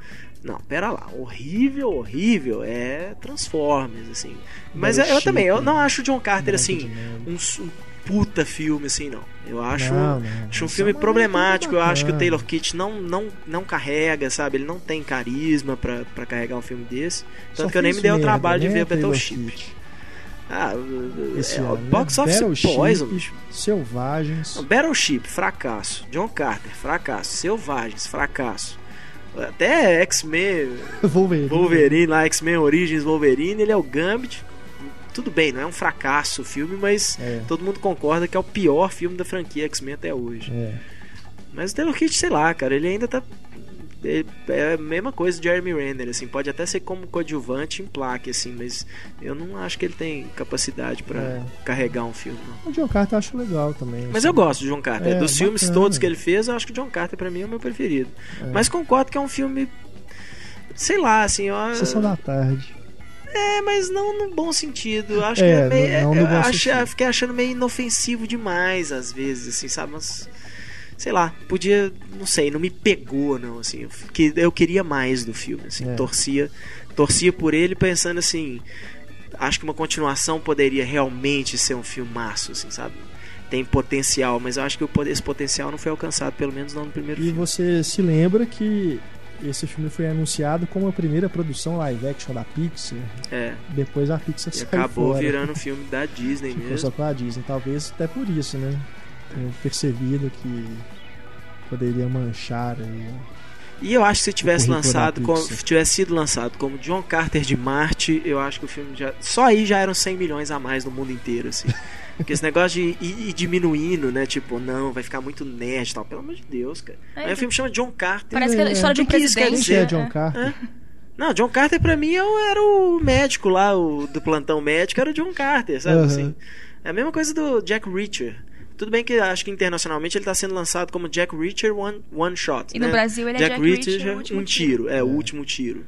Não, pera lá, horrível, horrível é Transformers, assim. Mas eu, eu também, eu não acho o John Carter, Branca assim, um, um puta filme, assim, não. Eu acho, Não, não, acho um filme é uma problemático, eu acho que o. Taylor Kitsch não, não, não carrega, sabe? Ele não tem carisma pra, pra carregar um filme desse. Tanto Só que eu nem me dei o trabalho de né, ver Battleship. Ah, o- Esse é, né? Box Office Battleship, Poison, bicho. Selvagens. Não, Battleship, fracasso. John Carter, fracasso. Selvagens, fracasso. Até X-Men Wolverine. Wolverine, lá, X-Men Origins Wolverine, ele é o Gambit. Tudo bem, não é um fracasso o filme, mas É. todo mundo concorda que é o pior filme da franquia X-Men até hoje. É. Mas o Taylor Kitsch, sei lá, cara, ele ainda tá. É é a mesma coisa de Jeremy Renner, assim, pode até ser como coadjuvante em plaque, assim, mas eu não acho que ele tem capacidade pra É. carregar um filme, não. O John Carter eu acho legal também. Mas assim. eu gosto de John Carter. É, Dos filmes bacana. todos que ele fez, eu acho que John Carter pra mim é o meu preferido. É. Mas concordo que é um filme. Sei lá, assim, ó. Sessão da tarde. É, mas não no bom sentido. Acho É, que é meio. não- não eu achei- fiquei achando meio inofensivo demais, às vezes, assim, sabe? Mas. Sei lá, podia. Não sei, não me pegou, não, assim. Eu, fiquei- eu queria mais do filme, assim. É. Torcia, torcia por ele pensando assim. Acho que uma continuação poderia realmente ser um filmaço, assim, sabe? Tem potencial, mas eu acho que o poder- esse potencial não foi alcançado, pelo menos não no primeiro E filme. você se lembra que esse filme foi anunciado como a primeira produção live action da Pixar. É, Depois a Pixar e saiu acabou fora. virando um filme da Disney Ficou mesmo. só com a Disney. Talvez até por isso, né? Tenham percebido que poderia manchar aí. E eu acho que se tivesse lançado, como, Pixar. tivesse sido lançado como John Carter de Marte, eu acho que o filme já. Só aí já eram 100 milhões a mais no mundo inteiro, assim. Porque esse negócio de ir, ir diminuindo, né? Tipo, não, vai ficar muito nerd e tal. Pelo amor de Deus, cara. É, aí o filme chama John Carter. Parece que é a história de um O que isso quer presidente. É? John é. Carter? Não, John Carter pra mim eu era o médico lá, o do plantão médico, era o John Carter, sabe? Aham. Assim, é a mesma coisa do Jack Reacher. Tudo bem que acho que internacionalmente ele tá sendo lançado como Jack Reacher One, one Shot. E no né? Brasil ele é Jack, Jack Reacher, Reacher, um tiro, é, o último tiro.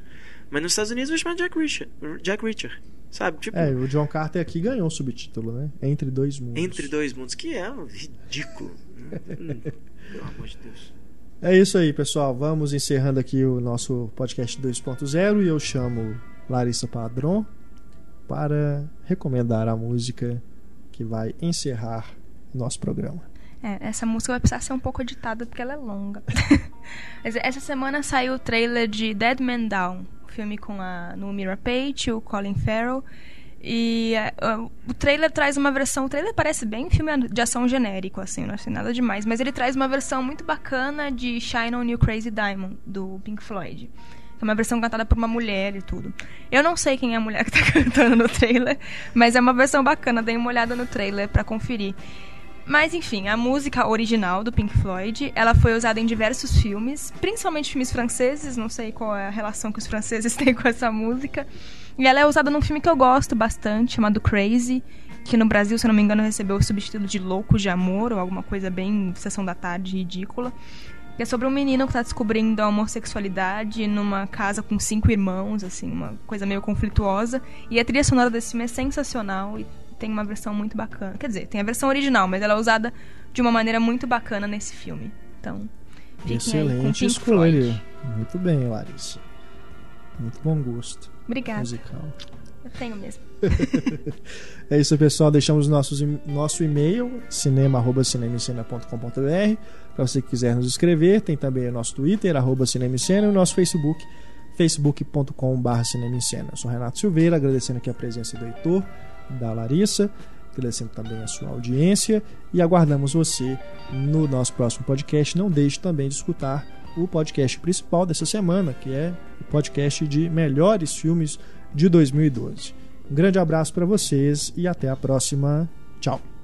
Mas nos Estados Unidos vai chamar Jack Reacher. Jack Reacher. Sabe? Tipo, É, o John Carter aqui ganhou o subtítulo, né? Entre dois mundos. Entre Dois Mundos, que é ridículo. Pelo amor de Deus. É isso aí, pessoal. Vamos encerrando aqui o nosso podcast 2.0 e eu chamo Larissa Padron para recomendar a música que vai encerrar o nosso programa. É, essa música vai precisar ser um pouco editada porque ela é longa. Essa semana saiu o trailer de Dead Man Down, o filme com a Numira Page, o Colin Farrell. E uh, o trailer traz uma versão. O trailer parece bem filme de ação genérico, assim, não achei nada demais. Mas ele traz uma versão muito bacana de Shine on You Crazy Diamond, do Pink Floyd. É uma versão cantada por uma mulher e tudo. Eu não sei quem é a mulher que tá cantando no trailer, mas é uma versão bacana. Dei uma olhada no trailer pra conferir. Mas enfim, a música original do Pink Floyd, ela foi usada em diversos filmes, principalmente filmes franceses, não sei qual é a relação que os franceses têm com essa música. E ela é usada num filme que eu gosto bastante, chamado Crazy, que no Brasil, se não me engano, recebeu o subtítulo de Louco de Amor, ou alguma coisa bem sessão da tarde ridícula. Que é sobre um menino que tá descobrindo a homossexualidade numa casa com cinco irmãos, assim, uma coisa meio conflituosa. E a trilha sonora desse filme é sensacional e tem uma versão muito bacana. Quer dizer, tem a versão original, mas ela é usada de uma maneira muito bacana nesse filme. Então, Excelente escolha. Floyd. Muito bem, Larissa. Muito bom gosto Obrigada. musical. Eu tenho mesmo. É isso, pessoal. Deixamos nossos, nosso e-mail, cinema.cinemicena.com.br. Para você que quiser nos escrever, tem também o nosso Twitter, arroba Cinemicena, e o nosso Facebook, facebook.com.br cinemicena. Eu sou Renato Silveira, agradecendo aqui a presença do Heitor, da Larissa, agradecendo também a sua audiência e aguardamos você no nosso próximo podcast. Não deixe também de escutar o podcast principal dessa semana, que é o podcast de melhores filmes de 2012. Um grande abraço para vocês e até a próxima. Tchau.